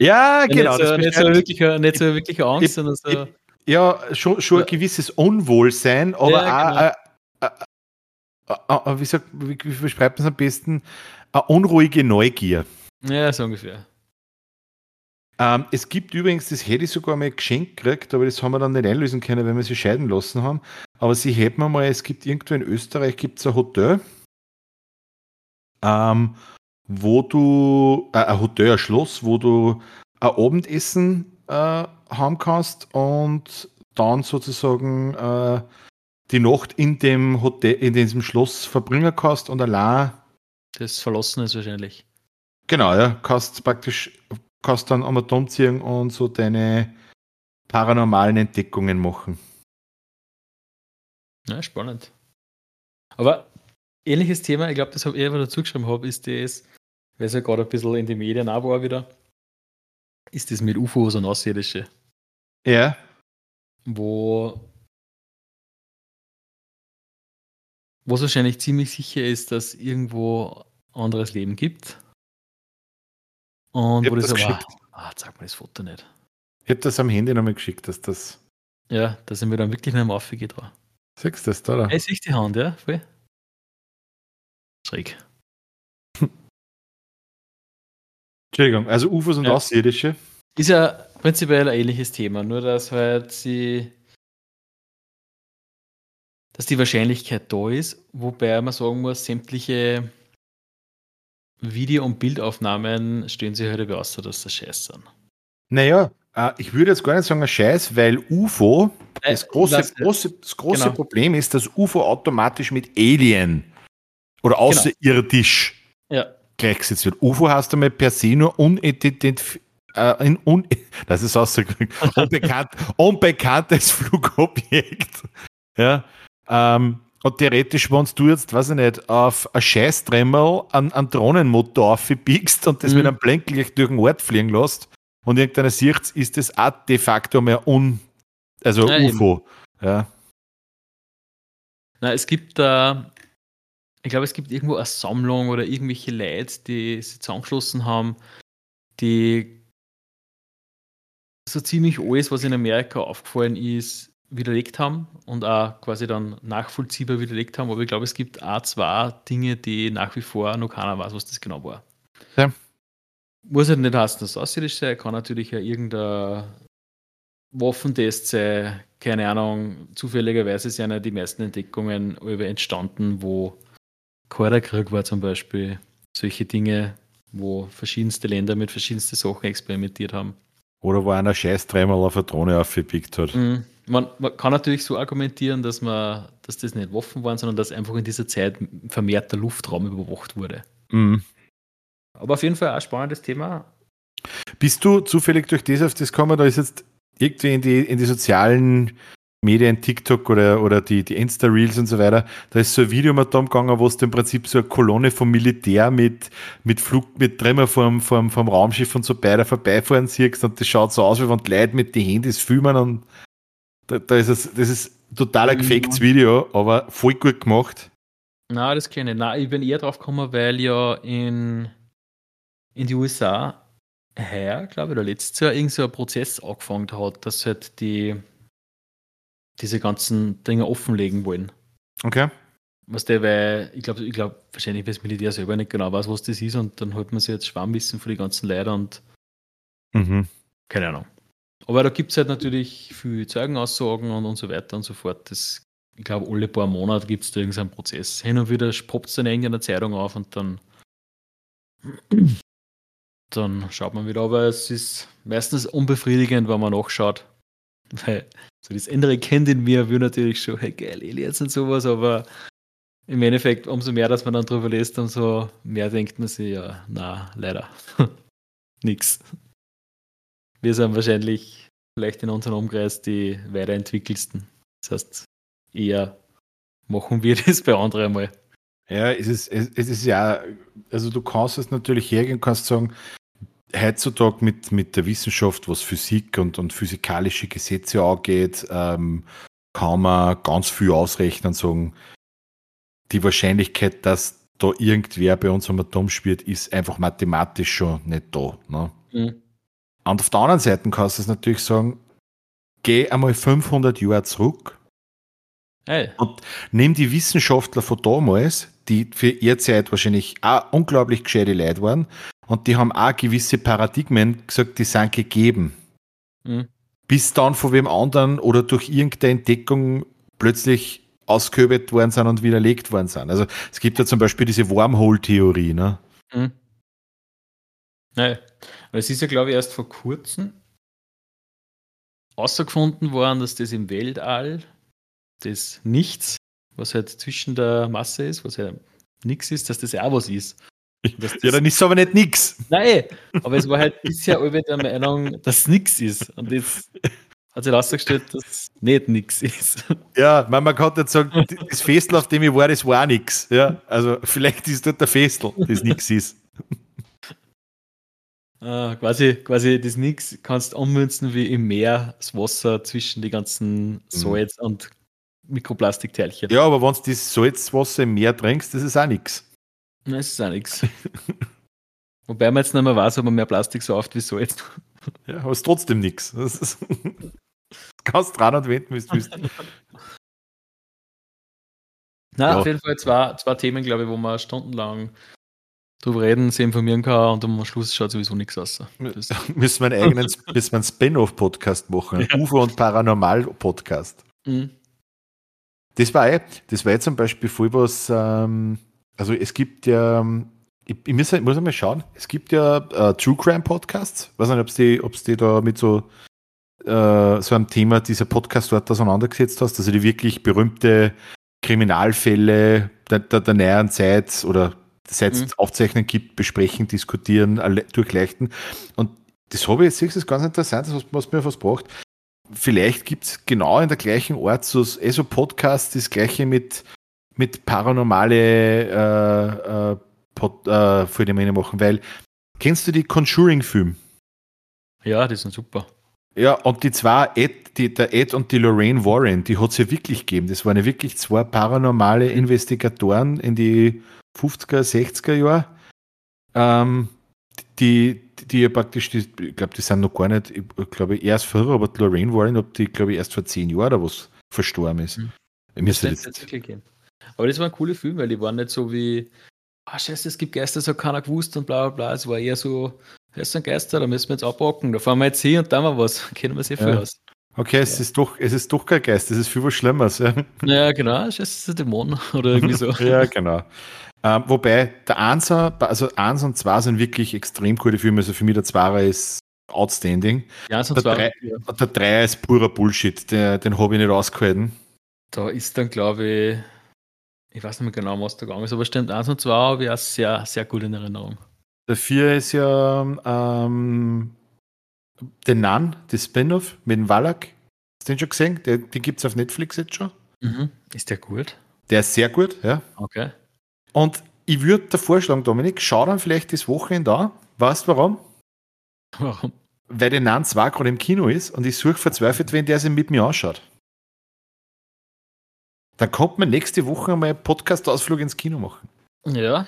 ja, genau. Nicht so, nicht so, wirklich, nicht so wirklich Angst, ich, sondern so. Ja, schon, schon ein gewisses Unwohlsein, aber ja, genau. auch, äh, äh, äh, wie, sagt, wie, wie beschreibt man es am besten? Eine unruhige Neugier. Ja, so ungefähr. Ähm, es gibt übrigens, das hätte ich sogar mal geschenkt gekriegt, aber das haben wir dann nicht einlösen können, wenn wir sie scheiden lassen haben. Aber sie hätten wir mal, es gibt irgendwo in Österreich gibt es ein Hotel, ähm, wo du, äh, ein Hotel, ein Schloss, wo du ein Abendessen äh, haben kannst und dann sozusagen äh, die Nacht in dem Hotel, in diesem Schloss verbringen kannst und allein. Das Verlassen ist wahrscheinlich. Genau, ja. Kannst praktisch, kannst dann am Atom ziehen und so deine paranormalen Entdeckungen machen. Ja, spannend. Aber ähnliches Thema, ich glaube, das habe ich einfach dazu geschrieben habe, ist das, weil es ja gerade ein bisschen in die Medien auch war wieder, ist das mit UFOs und Außerirdische. Ja. Wo es wahrscheinlich ziemlich sicher ist, dass irgendwo anderes Leben gibt. Und ich wo das, das aber, ah, zeig mir das Foto nicht. Ich habe das am Handy nochmal geschickt, dass das. Ja, da sind wir dann wirklich nicht mehr aufgeht dran. Siehst du das da? Oder? Ich sehe die Hand, ja, voll. Schräg. Entschuldigung, also UFOs und ja. Außerirdische. Ist ja prinzipiell ein ähnliches Thema, nur dass halt sie. dass die Wahrscheinlichkeit da ist, wobei man sagen muss, sämtliche Video- und Bildaufnahmen stehen sich halt über außer, dass das Scheiß sind. Naja, äh, ich würde jetzt gar nicht sagen, ein Scheiß, weil UFO, äh, das große, das, große, das große genau. Problem ist, dass UFO automatisch mit Alien oder außerirdisch genau. ja gleichgesetzt wird. UFO heißt einmal per se nur. Äh, un, das ist unbekannt, unbekanntes Flugobjekt. Ja, ähm, und theoretisch, wenn du jetzt, weiß ich nicht, auf ein Scheißtremmel an, an Drohnenmotor aufbiegst und das mhm. mit einem Blinklicht durch den Ort fliegen lässt und irgendeiner sieht, ist das auch de facto mehr un, also ja, UFO. Eben. Ja. Na, es gibt da ich glaube, es gibt irgendwo eine Sammlung oder irgendwelche Leute, die sich zusammengeschlossen haben, die so ziemlich alles, was in Amerika aufgefallen ist, widerlegt haben und auch quasi dann nachvollziehbar widerlegt haben. Aber ich glaube, es gibt auch zwei Dinge, die nach wie vor noch keiner weiß, was das genau war. Ja. Muss halt nicht heißen, dass es außerirdisch sein, kann natürlich ja irgendein Waffentests sei, keine Ahnung, zufälligerweise sind ja die meisten Entdeckungen über entstanden, wo Kalter Krieg war zum Beispiel. Solche Dinge, wo verschiedenste Länder mit verschiedensten Sachen experimentiert haben. Oder wo einer scheiß dreimal auf eine Drohne aufgepickt hat. Mhm. Man, man, kann natürlich so argumentieren, dass, man, dass das nicht Waffen waren, sondern dass einfach in dieser Zeit vermehrt der Luftraum überwacht wurde. Mhm. Aber auf jeden Fall ein spannendes Thema. Bist du zufällig durch das auf das gekommen? Da ist jetzt irgendwie in die, in die sozialen Medien, TikTok oder, oder die, die Insta-Reels und so weiter, da ist so ein Video mal da gegangen, wo es im Prinzip so eine Kolonne vom Militär mit, mit Flug, mit Trümmer vom, vom, vom Raumschiff und so beide vorbeifahren siehst und das schaut so aus, wie wenn die Leute mit den Handys filmen und da, da ist es, das ist total ein gefaktes Video, aber voll gut gemacht. Na, das kenne ich. Na, ich bin eher drauf gekommen, weil ja in, in die USA heuer, glaube ich, oder letztes Jahr irgend so ein Prozess angefangen hat, dass halt die diese ganzen Dinge offenlegen wollen. Okay. Was der, weil ich glaube, ich glaube, wahrscheinlich das Militär selber nicht genau weiß, was das ist, und dann holt man sich jetzt Schwammwissen für die ganzen Leute und mhm. keine Ahnung. Aber da gibt es halt natürlich viel Zeugenaussagen und, und so weiter und so fort. Das, ich glaube, alle paar Monate gibt es da irgendeinen Prozess. Hin und wieder poppt es dann in der Zeitung auf und dann, dann schaut man wieder. Aber es ist meistens unbefriedigend, wenn man nachschaut. Weil so das innere Kind in mir will natürlich schon, hey geil, Aliens und sowas, aber im Endeffekt, umso mehr, dass man dann drüber liest, umso mehr denkt man sich, ja, na, leider. Nix. Wir sind wahrscheinlich vielleicht in unserem Umkreis die weiterentwickelsten. Das heißt, eher machen wir das bei anderen mal. Ja, es ist, es ist ja, also du kannst es natürlich hergehen, kannst sagen, heutzutage mit, mit der Wissenschaft, was Physik und, und physikalische Gesetze angeht, ähm, kann man ganz viel ausrechnen und sagen, die Wahrscheinlichkeit, dass da irgendwer bei uns am Atom spielt, ist einfach mathematisch schon nicht da. Ne? Mhm. Und auf der anderen Seite kannst du es natürlich sagen, geh einmal 500 Jahre zurück hey. und nimm die Wissenschaftler von damals, die für ihre Zeit wahrscheinlich auch unglaublich gescheite Leute waren, und die haben auch gewisse Paradigmen gesagt, die sind gegeben. Mhm. Bis dann von wem anderen oder durch irgendeine Entdeckung plötzlich ausgehöbelt worden sind und widerlegt worden sind. Also es gibt ja zum Beispiel diese Wormhole-Theorie. Ne? Mhm. Naja, aber es ist ja, glaube ich, erst vor kurzem außergefunden worden, dass das im Weltall das Nichts, was halt zwischen der Masse ist, was ja nichts ist, dass das ja auch was ist. Ja, dann ist es aber nicht nix. Nein, aber es war halt bisher alle der Meinung, dass es nix ist. Und jetzt hat sich herausgestellt, dass es nicht nix ist. Ja, man, man kann nicht sagen, das Festel, auf dem ich war, das war auch nix. Ja, also vielleicht ist dort der Festel, das nix ist. Uh, quasi, quasi das Nix kannst du ummünzen wie im Meer das Wasser zwischen die ganzen mhm. Salz- mhm. und Mikroplastikteilchen. Ja, aber wenn du das Salzwasser im Meer trinkst, das ist auch nichts. Nein, es ist auch nichts. Wobei man jetzt nicht mehr weiß, ob man mehr Plastik so oft wie so jetzt. Ja, aber es ist trotzdem nichts. Das, ist, kannst dran und wenden, wie du willst. Na, ja. auf jeden Fall zwei, zwei Themen, glaube ich, wo man stundenlang drüber reden, sich informieren kann und am Schluss schaut sowieso nichts aus. Das müssen wir einen eigenen müssen wir einen Spin-off-Podcast machen, ja. UFO- und Paranormal-Podcast. Mhm. Das war eh, das war jetzt zum Beispiel voll was, ähm, also es gibt ja, ich, ich muss, muss einmal schauen, es gibt ja äh, True Crime Podcasts. Ich weiß nicht, ob die, ob's die da mit so, äh, so einem Thema dieser Podcast dort auseinandergesetzt hast, also die wirklich berühmte Kriminalfälle der, der, der näheren Zeit oder seit es mhm. Aufzeichnen gibt, besprechen, diskutieren, durchleuchten. Und das habe ich jetzt, das ist ganz interessant, das was mir was braucht. Vielleicht gibt es genau in der gleichen Art so, eh so Podcast, das gleiche mit mit paranormale äh, äh, Pod, äh, Filme machen, weil kennst du die Conjuring-Film? Ja, die sind super. Ja, und die zwei, Ed, die, der Ed und die Lorraine Warren, die hat es ja wirklich gegeben. Das waren ja wirklich zwei paranormale Investigatoren in die 50er, 60er Jahre, ähm, die, die ja praktisch, die, ich glaube, die sind noch gar nicht, ich glaube, erst früher, aber die Lorraine Warren, ob die, glaube ich, erst vor zehn Jahren oder was verstorben ist. Mhm. Mir das jetzt, aber das war ein cooler Film, weil die waren nicht so wie, ah, oh, scheiße, es gibt Geister, so keiner gewusst und bla bla bla. Es war eher so, das sind Geister, da müssen wir jetzt abpacken, da fahren wir jetzt hin und da mal was. Kennen wir sehr viel ja. aus. Okay, es, ist doch, es ist doch kein Geist, es ist viel was Schlimmeres. Ja, Ja, genau, es ist ein Dämon oder irgendwie so. ja genau. Ähm, wobei der Einser, also eins und zwei sind wirklich extrem coole Filme. Also für mich der Zweier ist outstanding. Ja, so Der, zwar, drei, der Dreier ist purer Bullshit, der, den habe ich nicht ausgehalten. da ist dann, glaube ich, ich weiß nicht mehr genau, was da gegangen ist, aber stimmt, 1 und 2 habe ich auch sehr, sehr gut in Erinnerung. Der vier ist ja ähm, The Nun, das Spin-off mit dem Wallach. Hast du den schon gesehen? Der, den gibt es auf Netflix jetzt schon. Mhm. Ist der gut? Der ist sehr gut, ja. Okay. Und ich würde dir vorschlagen, Dominik, schau dann vielleicht das Wochenende an. Weißt du warum? Warum? Weil der Nan 2 gerade im Kino ist und ich suche verzweifelt, wenn der sich mit mir anschaut. Dann kommt man nächste Woche einmal einen Podcast-Ausflug ins Kino machen. Ja,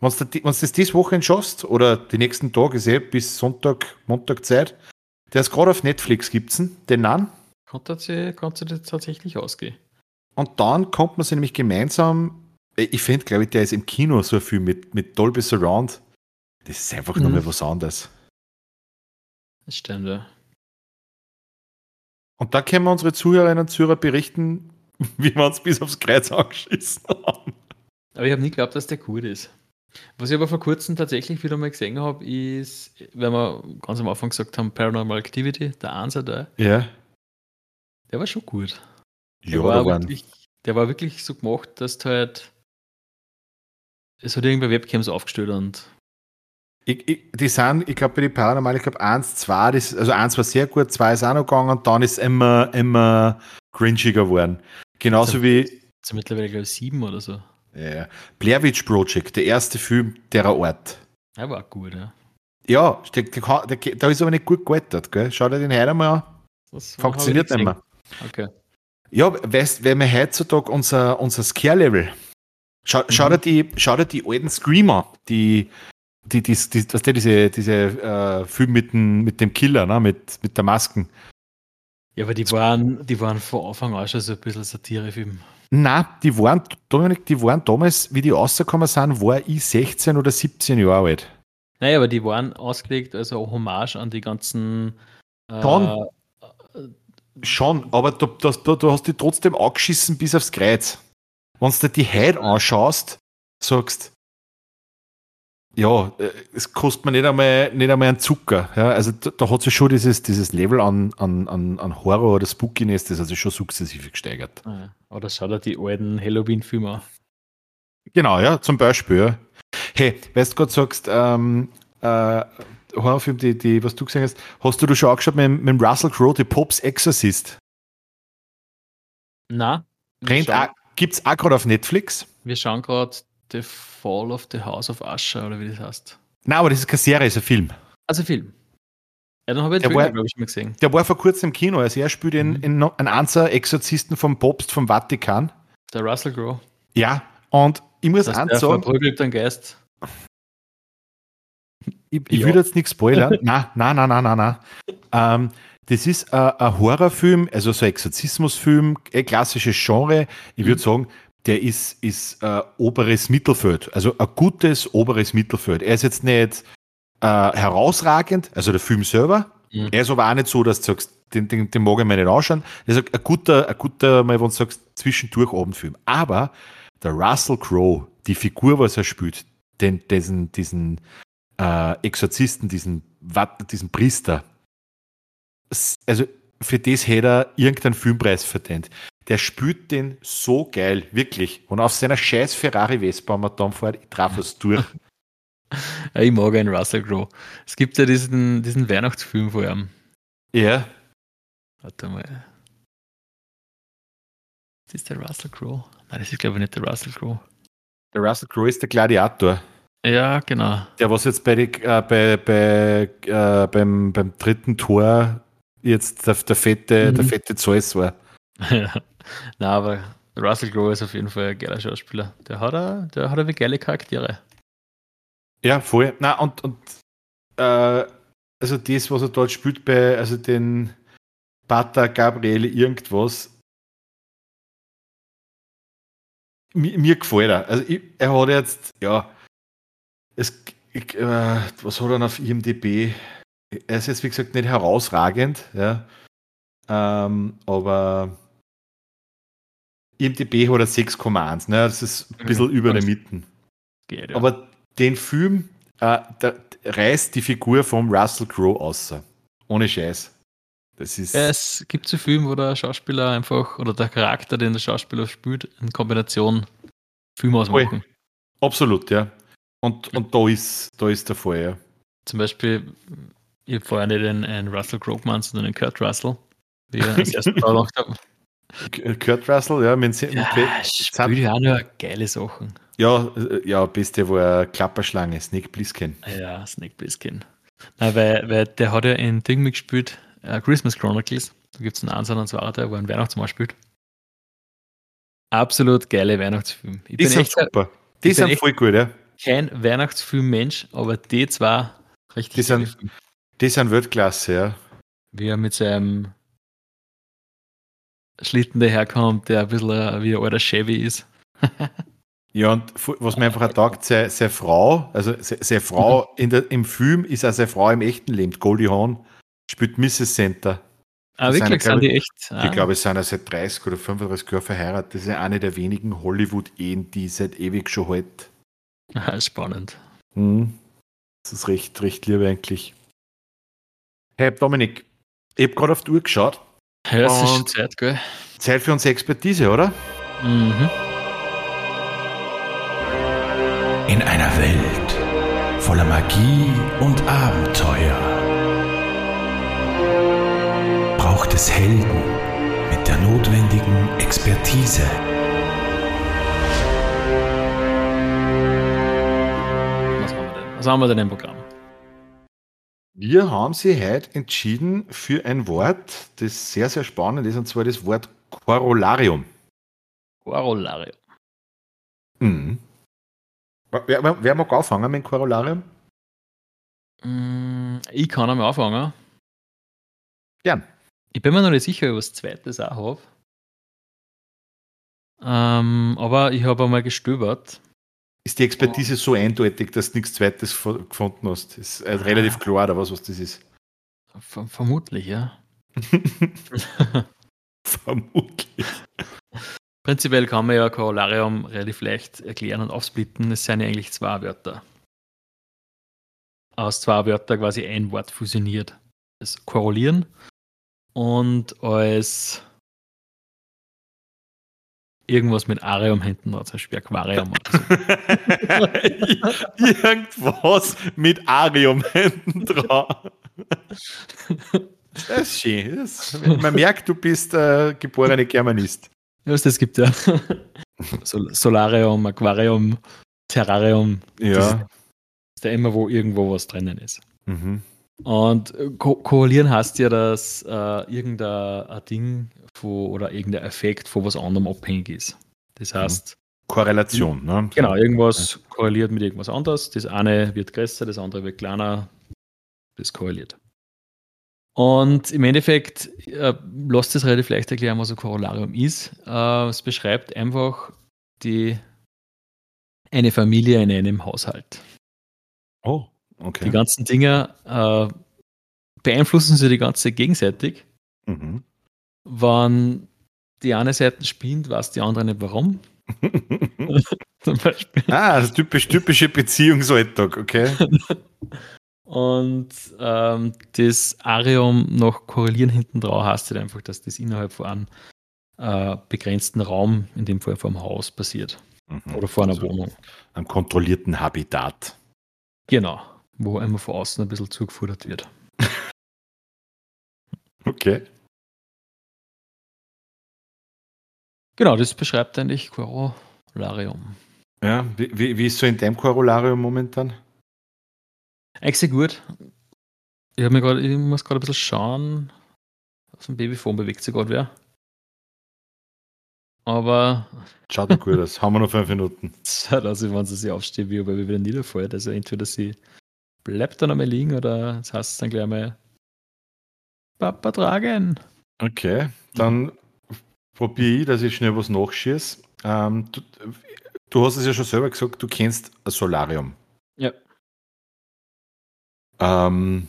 Wenn du das dieses Wochenende schaffst oder die nächsten Tage, ist eh bis Sonntag, Montag Zeit, der ist gerade auf Netflix, gibt's ihn, den Nan. konnte sie, konnte sie tatsächlich ausgehen. Und dann kommt man sich nämlich gemeinsam, äh, ich finde, glaube ich, der ist im Kino so viel mit, mit Dolby Surround. Das ist einfach Mhm. nochmal was anderes. Das stimmt, ja. Und da können wir unsere Zuhörerinnen und Zuhörer berichten, wie wir uns bis aufs Kreuz angeschissen haben. Aber ich habe nie geglaubt, dass der gut ist. Was ich aber vor kurzem tatsächlich wieder mal gesehen habe, ist, wenn wir ganz am Anfang gesagt haben, Paranormal Activity, der Answer da, Ja. der war schon gut. Der, Ja, war, wirklich, der war wirklich so gemacht, dass du halt. Es hat irgendwer Webcams aufgestellt und. ich, ich, die sind, ich glaube, bei den Paranormal, ich glaube, eins, zwei, das, also eins war sehr gut, zwei ist auch noch gegangen und dann ist es immer, immer cringiger geworden. Genauso Also- wie Ist ja mittlerweile, glaube ich, sieben oder so. ja, Blair Witch Project, der erste Film derer Art. Der war gut, ja. Ja, der, der, der, da ist aber nicht gut gealtert, gell? Schau dir den heute mal an. Das Funktioniert nicht mehr. Okay. Ja, weißt wenn wir heutzutage unser, unser Scare-Level, schau, schau, Mhm. dir die, schau dir die alten Screamer, die, die, die, die, was der, diese, diese äh, Film mit dem, mit dem Killer, ne? mit, mit der Masken. Ja, aber die waren, die waren von Anfang an schon so ein bisschen Satirefilm. Na, die waren, Dominik, die waren damals, wie die rausgekommen sind, war ich 16 oder 17 Jahre alt. Naja, aber die waren ausgelegt als eine Hommage an die ganzen. Äh, Schon. Schon, aber du, du, du, du hast die trotzdem angeschissen bis aufs Kreuz. Wenn du dir die heute anschaust, sagst, ja, äh, es kostet mir nicht einmal, nicht einmal einen Zucker. Ja, also da, da hat sich schon dieses, dieses Level an, an, an, an Horror oder Spookiness, das hat sich schon sukzessive gesteigert. äh, oder schau dir die alten Halloween-Filme an. Genau, ja, zum Beispiel. Hey, weißt du gerade sagst, ähm, äh, Horrorfilm, die, die, was du gesehen hast, hast du da schon angeschaut mit, mit Russell Crowe, die Pops Exorcist? Na, wir Rennt schauen, auch, gibt's auch gerade auf Netflix. wir schauen gerade The Fall of the House of Usher oder wie das heißt. Nein, aber das ist keine Serie, ist ein Film. Also Film. Ja, dann habe ich Der den Trailer, glaube ich, mal gesehen. Der war vor kurzem im Kino. Also er spielt in, Mhm. in no- einen Anzer Exorzisten vom Papst vom Vatikan. Der Russell Crowe. Ja, und ich muss Das eins der sagen, verprügelt einen Geist. ich, ich Ja. will jetzt nichts spoilern. nein, nein, nein, nein, nein, nein. Ähm, das ist äh, ein Horrorfilm, also so ein Exorzismusfilm, ein klassisches Genre. Ich würde sagen, der ist, ist äh, oberes Mittelfeld, also ein gutes oberes Mittelfeld. Er ist jetzt nicht äh, herausragend, also der Film selber. Mhm. Er ist aber auch nicht so, dass du sagst, den, den, den mag ich mir nicht anschauen. Das ist ein guter, ein guter, mal, wenn du sagst, zwischendurch Abendfilm. Aber der Russell Crowe, die Figur, was er spielt, den, diesen, diesen äh, Exorzisten, diesen, diesen Priester, also für das hätte er irgendeinen Filmpreis verdient. Der spielt den so geil, wirklich. Und auf seiner scheiß Ferrari Vespa, wenn man fährt, ich traf es durch. Ich mag einen Russell Crowe. Es gibt ja diesen, diesen Weihnachtsfilm von ihm. Ja, Warte mal. Ist das der Russell Crowe? Nein, das ist glaube ich nicht der Russell Crowe. der Russell Crowe ist der Gladiator. Ja, genau. Der, was jetzt bei, die, äh, bei, bei, äh, beim, beim dritten Tor jetzt der, der fette, Mhm. der fette Zeus war. Na, aber Russell Crowe ist auf jeden Fall ein geiler Schauspieler. Der hat a, der hat a wie geile Charaktere. Ja, voll. Na und, und äh, also das, was er dort spielt bei, also den Pater Gabriele irgendwas, mir, mir gefällt er. Also ich, er hat jetzt, ja, es, ich, äh, was hat er auf IMDb? Er ist jetzt, wie gesagt, nicht herausragend, ja. ähm, aber IMDb hat er 6,1. Ne? Das ist ein bisschen mhm. über der Mitte. Geht, ja. Aber den Film, äh, der reißt die Figur vom Russell Crowe aus. Ohne Scheiß. Das ist es gibt so Filme, wo der Schauspieler einfach oder der Charakter, den der Schauspieler spielt, in Kombination Film ausmachen. Absolut, ja. Und, und da, ist, da ist der Fall, ja. Zum Beispiel, ich habe vorher nicht einen, einen Russell Crowe gemeint, sondern einen Kurt Russell, wie ich das erste Mal gemacht habe. Kurt Russell, ja, mit, ja, spielt ja auch nur geile Sachen. Ja, ja, beste war Klapperschlange, Snake Plissken. Ja, Snake Plissken. Nein, weil, weil der hat ja in Ding mitgespielt, uh, Christmas Chronicles. Da gibt es einen Ansatz und zwar, der, wo ein Weihnachtsmann spielt. Absolut geile Weihnachtsfilm. Ich die sind echt, super. Die sind voll gut, ja. Kein Weihnachtsfilm-Mensch, aber die zwei richtig Die sind, die sind Weltklasse, ja. Wie er mit seinem Schlitten daherkommt, der ein bisschen äh, wie ein alter Chevy ist. ja, und was mir einfach taugt, seine, seine Frau, also seine, seine Frau in der, im Film ist auch seine Frau im echten Leben. Goldie Hawn spielt Mrs. Center. Ah, wirklich? Sind die echt? Ah. Ich glaube, es sind ja seit 30 oder 35 Jahren verheiratet. Das ist ja eine der wenigen Hollywood-Ehen, die seit ewig schon halt. Ah, spannend. Mhm. Das ist recht, recht lieb eigentlich. Hey, Dominik, ich habe gerade auf die Uhr geschaut. Ja, es ist Zeit, gell? Zeit für unsere Expertise, oder? Mhm. In einer Welt voller Magie und Abenteuer braucht es Helden mit der notwendigen Expertise. Was haben wir denn? Was haben wir denn im Programm? Wir haben sie heute entschieden für ein Wort, das sehr, sehr spannend ist, und zwar das Wort Corollarium. Corollarium. Mhm. Wer, wer, wer mag anfangen mit dem Corollarium? Mm, ich kann einmal anfangen. Gern. Ich bin mir noch nicht sicher, ob ich was Zweites auch habe. Ähm, aber ich habe einmal gestöbert ist die Expertise so eindeutig, dass du nichts Zweites gefunden hast? Ist äh, relativ klar, oder was, was das ist? Vermutlich, ja. Vermutlich. Prinzipiell kann man ja Corollarium relativ leicht erklären und aufsplitten. Es sind ja eigentlich zwei Wörter. Aus zwei Wörtern quasi ein Wort fusioniert. Das Korrelieren und als irgendwas mit Arium hinten dran, zum Beispiel Aquarium irgendwas mit Arium hinten dran. Das ist schön. Das, man merkt, du bist äh, geborene Germanist. Ja, das gibt ja. Sol Solarium, Aquarium, Terrarium. Ja. Das ist ja immer, wo irgendwo was drinnen ist. Mhm. Und ko koalieren heißt ja, dass äh, irgendein Ding von, oder irgendein Effekt von was anderem abhängig ist. Das mhm. heißt. Korrelation, ne? Genau, irgendwas korreliert mit irgendwas anderes. Das eine wird größer, das andere wird kleiner. Das korreliert. Und im Endeffekt äh, lasst es relativ leicht erklären, was ein Corollarium ist. Äh, es beschreibt einfach die, eine Familie in einem Haushalt. Oh, okay. Die ganzen Dinge äh, beeinflussen sie die ganze gegenseitig. Mhm. Wenn die eine Seite spinnt, weiß die andere nicht warum. Zum Beispiel. Ah, das typisch, typische Beziehungsalltag, okay. Und ähm, das Arium noch korrelieren hinten drauf heißt halt einfach, dass das innerhalb von einem äh, begrenzten Raum, in dem Fall vor einem Haus, passiert. Mhm. Oder vor einer also Wohnung. Einem kontrollierten Habitat. Genau, wo einmal von außen ein bisschen zugefuttert wird. okay. Genau, das beschreibt eigentlich Corollarium. Ja, wie, wie, wie ist so in deinem Corollarium momentan? Eigentlich sehr gut. Ich, mir grad, ich muss gerade ein bisschen schauen. Auf dem Babyphone bewegt sich gerade wer. Aber. Schaut gut aus. Haben wir noch fünf Minuten. Schaut aus, wenn sie sich aufsteht, wie aber wieder niederfällt. Also entweder sie bleibt dann einmal liegen oder das heißt es dann gleich mal Papa tragen. Okay, dann probiere ich, dass ich schnell was nachschieße. Ähm, du, du, hast es ja schon selber gesagt, du kennst ein Solarium. Ja. Ähm,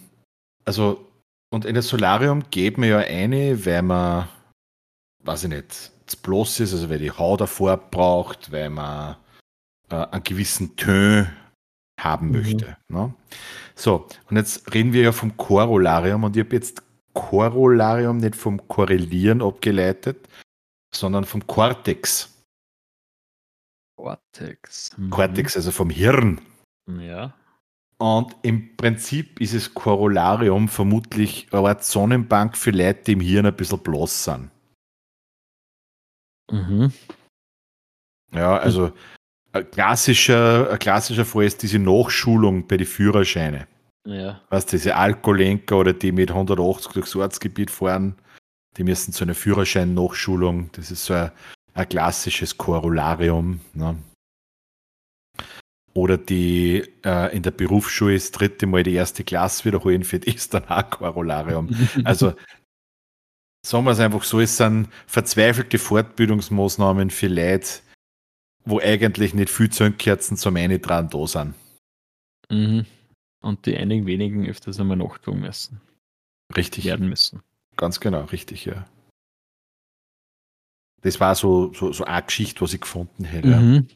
also und in das Solarium geht man ja eine, weil man, weiß ich nicht, bloß ist, also weil die Haut davor braucht, weil man äh, einen gewissen Tön haben Mhm. möchte. Ne? So, und jetzt reden wir ja vom Corollarium und ich habe jetzt Corollarium nicht vom Korrelieren abgeleitet, sondern vom Cortex. Cortex. Mhm. Cortex, also vom Hirn. Ja. Und im Prinzip ist es Corollarium vermutlich eine Art Sonnenbank für Leute, die im Hirn ein bisschen bloß sind. Mhm. Ja, also ein klassischer, ein klassischer Fall ist diese Nachschulung bei den Führerscheinen. Ja. Weißt du, diese Alkoholenker oder die mit 180 durchs Ortsgebiet fahren, die müssen zu einer Führerschein-Nachschulung. Das ist so ein, ein klassisches Corollarium. Ne? Oder die äh, in der Berufsschule das dritte Mal die erste Klasse wiederholen, für die ist dann auch Corollarium. Also sagen wir es einfach so, es sind verzweifelte Fortbildungsmaßnahmen für Leute, wo eigentlich nicht viel Zündkerzen zum Eintragen da sind. Mhm. Und die einigen wenigen öfters einmal nachtragen müssen, Richtig. werden müssen. Ganz genau, richtig, ja. Das war so, so, so eine Geschichte, was ich gefunden hätte. Mhm.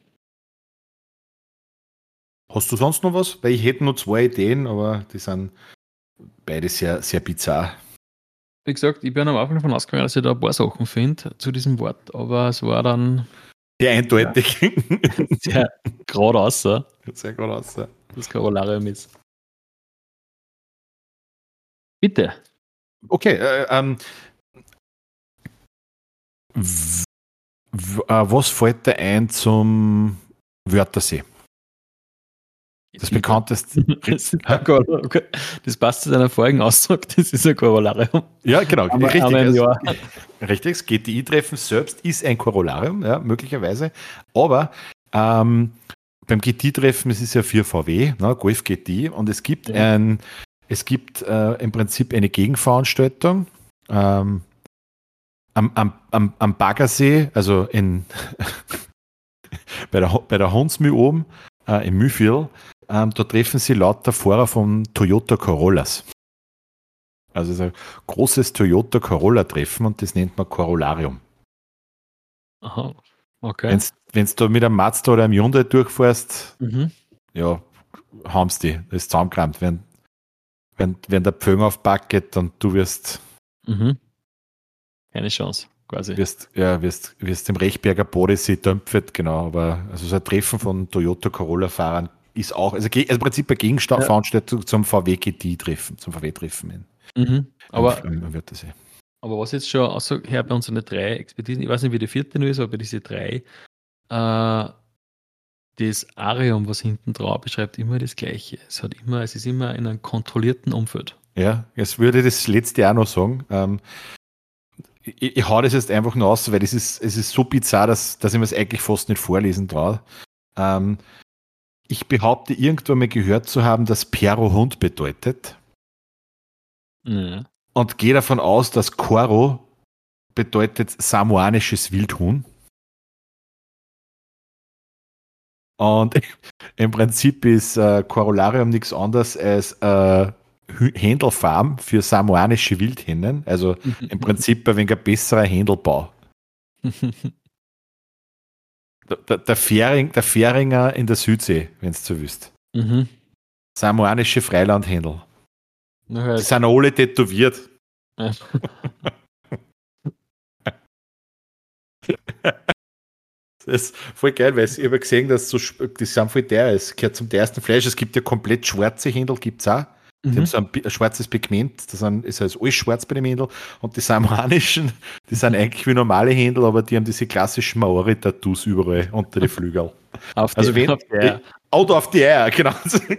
Hast du sonst noch was? Weil ich hätte nur zwei Ideen, aber die sind beide sehr, sehr bizarr. Wie gesagt, ich bin am Anfang davon ausgegangen, dass ich da ein paar Sachen finde zu diesem Wort, aber es war dann Sehr eindeutig. sehr gerade außer, sehr gut aus. ja. das Corollarium ist. Bitte. Okay, äh, ähm, äh, was fällt dir ein zum Wörthersee? Das bekannteste. Das, Cor- das passt zu deiner vorigen Aussage, das ist ein Corollarium. Ja, genau, Aber- richtig. aber also-. Richtig, das GTI-Treffen selbst ist ein Corollarium, ja, möglicherweise. Aber ähm, beim GT-Treffen, es ist ja für VW, ne, Golf GT, und es gibt Ja. ein, es gibt äh, im Prinzip eine Gegenveranstaltung ähm, am, am, am, am Baggersee, also in bei der, bei der Hunsmüh oben, äh, im Mühlviertel, ähm, da treffen sie lauter Fahrer von Toyota Corollas. Also es ist ein großes Toyota Corolla-Treffen und das nennt man Corollarium. Aha. Okay. Wenn du mit einem Mazda oder einem Hyundai durchfährst, Mhm. ja, haben sie die. Das ist zusammengerammt. Wenn, wenn, wenn der Pföng aufpackt und du wirst, Mhm. Keine Chance, quasi. wirst, ja, wirst, wirst im Rechberger Bodensee dämpft, genau. Aber also so ein Treffen von Toyota Corolla-Fahrern ist auch, also, also im Prinzip eine Gegenveranstaltung zum VW GT-Treffen, zum VW-Treffen Mhm. Aber, aber was jetzt schon außer her bei unseren drei Expertisen, ich weiß nicht, wie die vierte nur ist, aber bei diese drei, äh, das Arium, was hinten drauf beschreibt, immer das Gleiche. Es hat immer, es ist immer in einem kontrollierten Umfeld. Ja, jetzt würde ich das letzte auch noch sagen. Ähm, ich, ich hau das jetzt einfach nur aus, weil es ist, es ist so bizarr, dass, dass ich mir es eigentlich fast nicht vorlesen traue. Ähm, ich behaupte, irgendwann mal gehört zu haben, dass Pero Hund bedeutet Ja. und gehe davon aus, dass Coro bedeutet samoanisches Wildhuhn. Und im Prinzip ist äh, Corollarium nichts anderes als äh, Händelfarm für samoanische Wildhennen. Also im Prinzip ein wenig ein besserer Händelbau. Der, der, der, Fähring, der Fähringer in der Südsee, wenn es so wüsst. mhm. Samoanische Freilandhändel. Die sind alle tätowiert. Ja. Das ist voll geil, weil ich habe gesehen, dass so, die sind voll teuer. Es gehört zum teuersten Fleisch. Es gibt ja komplett schwarze Händel, gibt es auch. Die haben mhm. so ein, schwarzes Pigment, das sind, ist also alles schwarz bei dem Händel. Und die samoanischen, die sind eigentlich wie normale Händel, aber die haben diese klassischen Maori-Tattoos überall unter die Flügel. auf Also die- wenn- auf der, Auto auf die Eier, genau.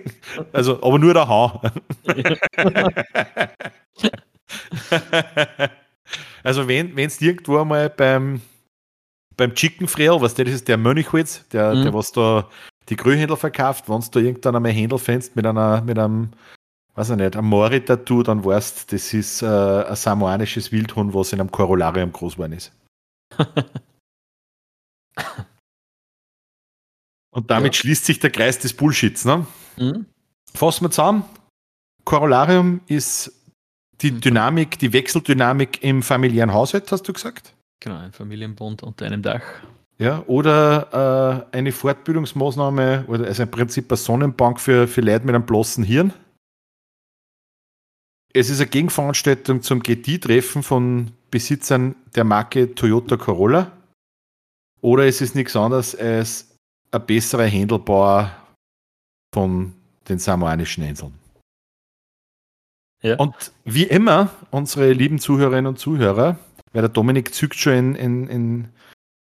Also, aber nur der Hahn. also wenn es irgendwo mal beim, beim Chicken Freel, was der das ist, der Mönchholz, der, Mhm. der was da die Grünhändler verkauft, wenn du da irgendwann einmal Händel findest mit einer, mit einem, weiß ich nicht, einem Mori-Tattoo, dann weißt das ist äh, ein samoanisches Wildhuhn, was in einem Corollarium groß geworden ist. Und damit Ja. schließt sich der Kreis des Bullshits, ne? Mhm. Fassen wir zusammen. Corollarium ist Die Dynamik, die Wechseldynamik im familiären Haushalt, hast du gesagt? Genau, ein Familienbund unter einem Dach. Ja, oder äh, eine Fortbildungsmaßnahme oder also im Prinzip eine Sonnenbank für, für Leute mit einem bloßen Hirn. Es ist eine Gegenveranstaltung zum GT-Treffen von Besitzern der Marke Toyota Corolla. Oder es ist nichts anderes als ein besserer Händelbauer von den samoanischen Inseln. Ja. Und wie immer, unsere lieben Zuhörerinnen und Zuhörer, weil der Dominik zückt schon in, in, in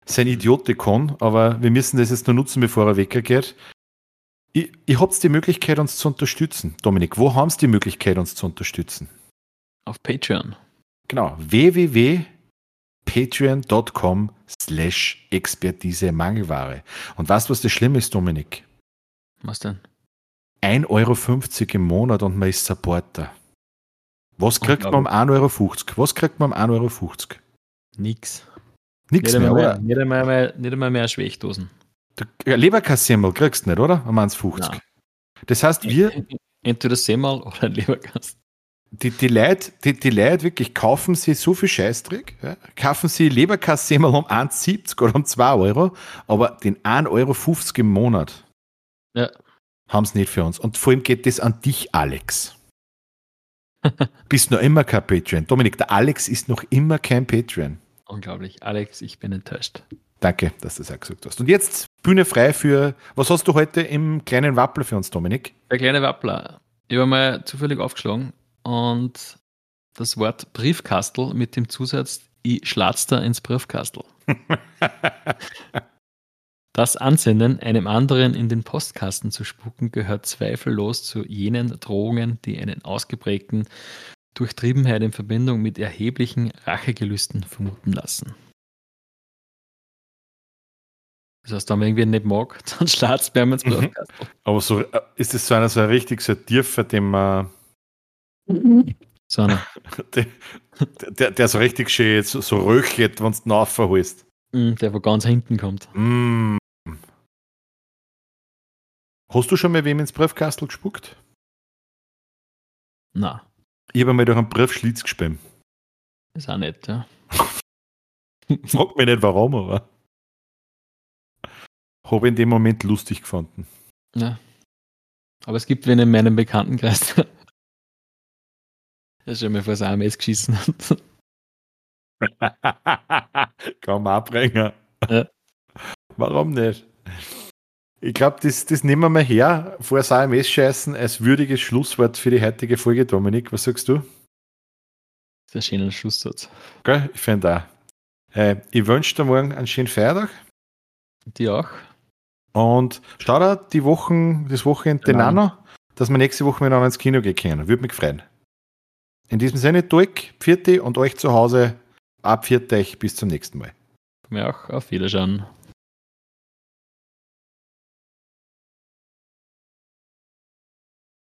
sein Idiotikon, aber wir müssen das jetzt nur nutzen, bevor er weggeht. Ich, ihr habt die Möglichkeit, uns zu unterstützen. Dominik, wo haben Sie die Möglichkeit, uns zu unterstützen? Auf Patreon. Genau, www.patreon.com slash Expertise Mangelware. Und weißt du, was das Schlimme ist, Dominik? Was denn? 1,50 Euro im Monat und man ist Supporter. Was kriegt man um 1,50 Euro? Was kriegt man um 1,50 Euro? Nix. Nix mehr, oder? Nicht einmal mehr, nicht einmal mehr Schwächdosen. Ja, Leberkassemmel kriegst du nicht, oder? Um 1,50. Das heißt, wir. Entweder Semmel oder ein. Die, die, Leute, die, die Leute wirklich kaufen sie so viel Scheißdreck, ja? kaufen sie Leberkassemmel um 1,70 oder um 2 Euro, aber den 1,50 Euro im Monat ja. haben sie nicht für uns. Und vor allem geht das an dich, Alex. Bist noch immer kein Patreon. Dominik, der Alex ist noch immer kein Patreon. Unglaublich. Alex, ich bin enttäuscht. Danke, dass du das auch gesagt hast. Und jetzt Bühne frei für, was hast du heute im kleinen Wappler für uns, Dominik? Der kleine Wappler. Ich habe mal zufällig aufgeschlagen und das Wort Briefkastel mit dem Zusatz, ich schlatz da ins Briefkastel. das Ansenden, einem anderen in den Postkasten zu spucken, gehört zweifellos zu jenen Drohungen, die einen ausgeprägten Durchtriebenheit in Verbindung mit erheblichen Rachegelüsten vermuten lassen. Das heißt, wenn man irgendwie nicht mag, dann schlägt es bei einem ins mhm. Aber so, äh, ist das so einer so ein richtig so tiefer, den man. So einer. der, der, der, so richtig schön so, so röchelt, wenn du ihn aufholst. Mm, der, von ganz hinten kommt. Mm. Hast du schon mal wem ins Briefkastel gespuckt? Na. Ich habe mal durch einen Briefschlitz gespammt. Ist auch nett, ja. Frag mich nicht warum, aber. Habe in dem Moment lustig gefunden. Ja. Aber es gibt wen in meinem Bekanntenkreis, der schon mal vor das AMS geschissen hat. Kaum abbringen. Ja. Warum nicht? Ich glaube, das, das nehmen wir mal her, vor das AMS scheißen, als würdiges Schlusswort für die heutige Folge, Dominik. Was sagst du? Sehr schöner Schlusssatz. Okay, ich finde auch. Äh, ich wünsche dir morgen einen schönen Feiertag. Dir auch. Und schau dir die Wochen, das Wochenende genau. an, dass wir nächste Woche miteinander ins Kino gehen können. Würde mich freuen. In diesem Sinne, Dirk, Vierte und euch zu Hause, ab euch bis zum nächsten Mal. Mir auch, auf Wiederschauen.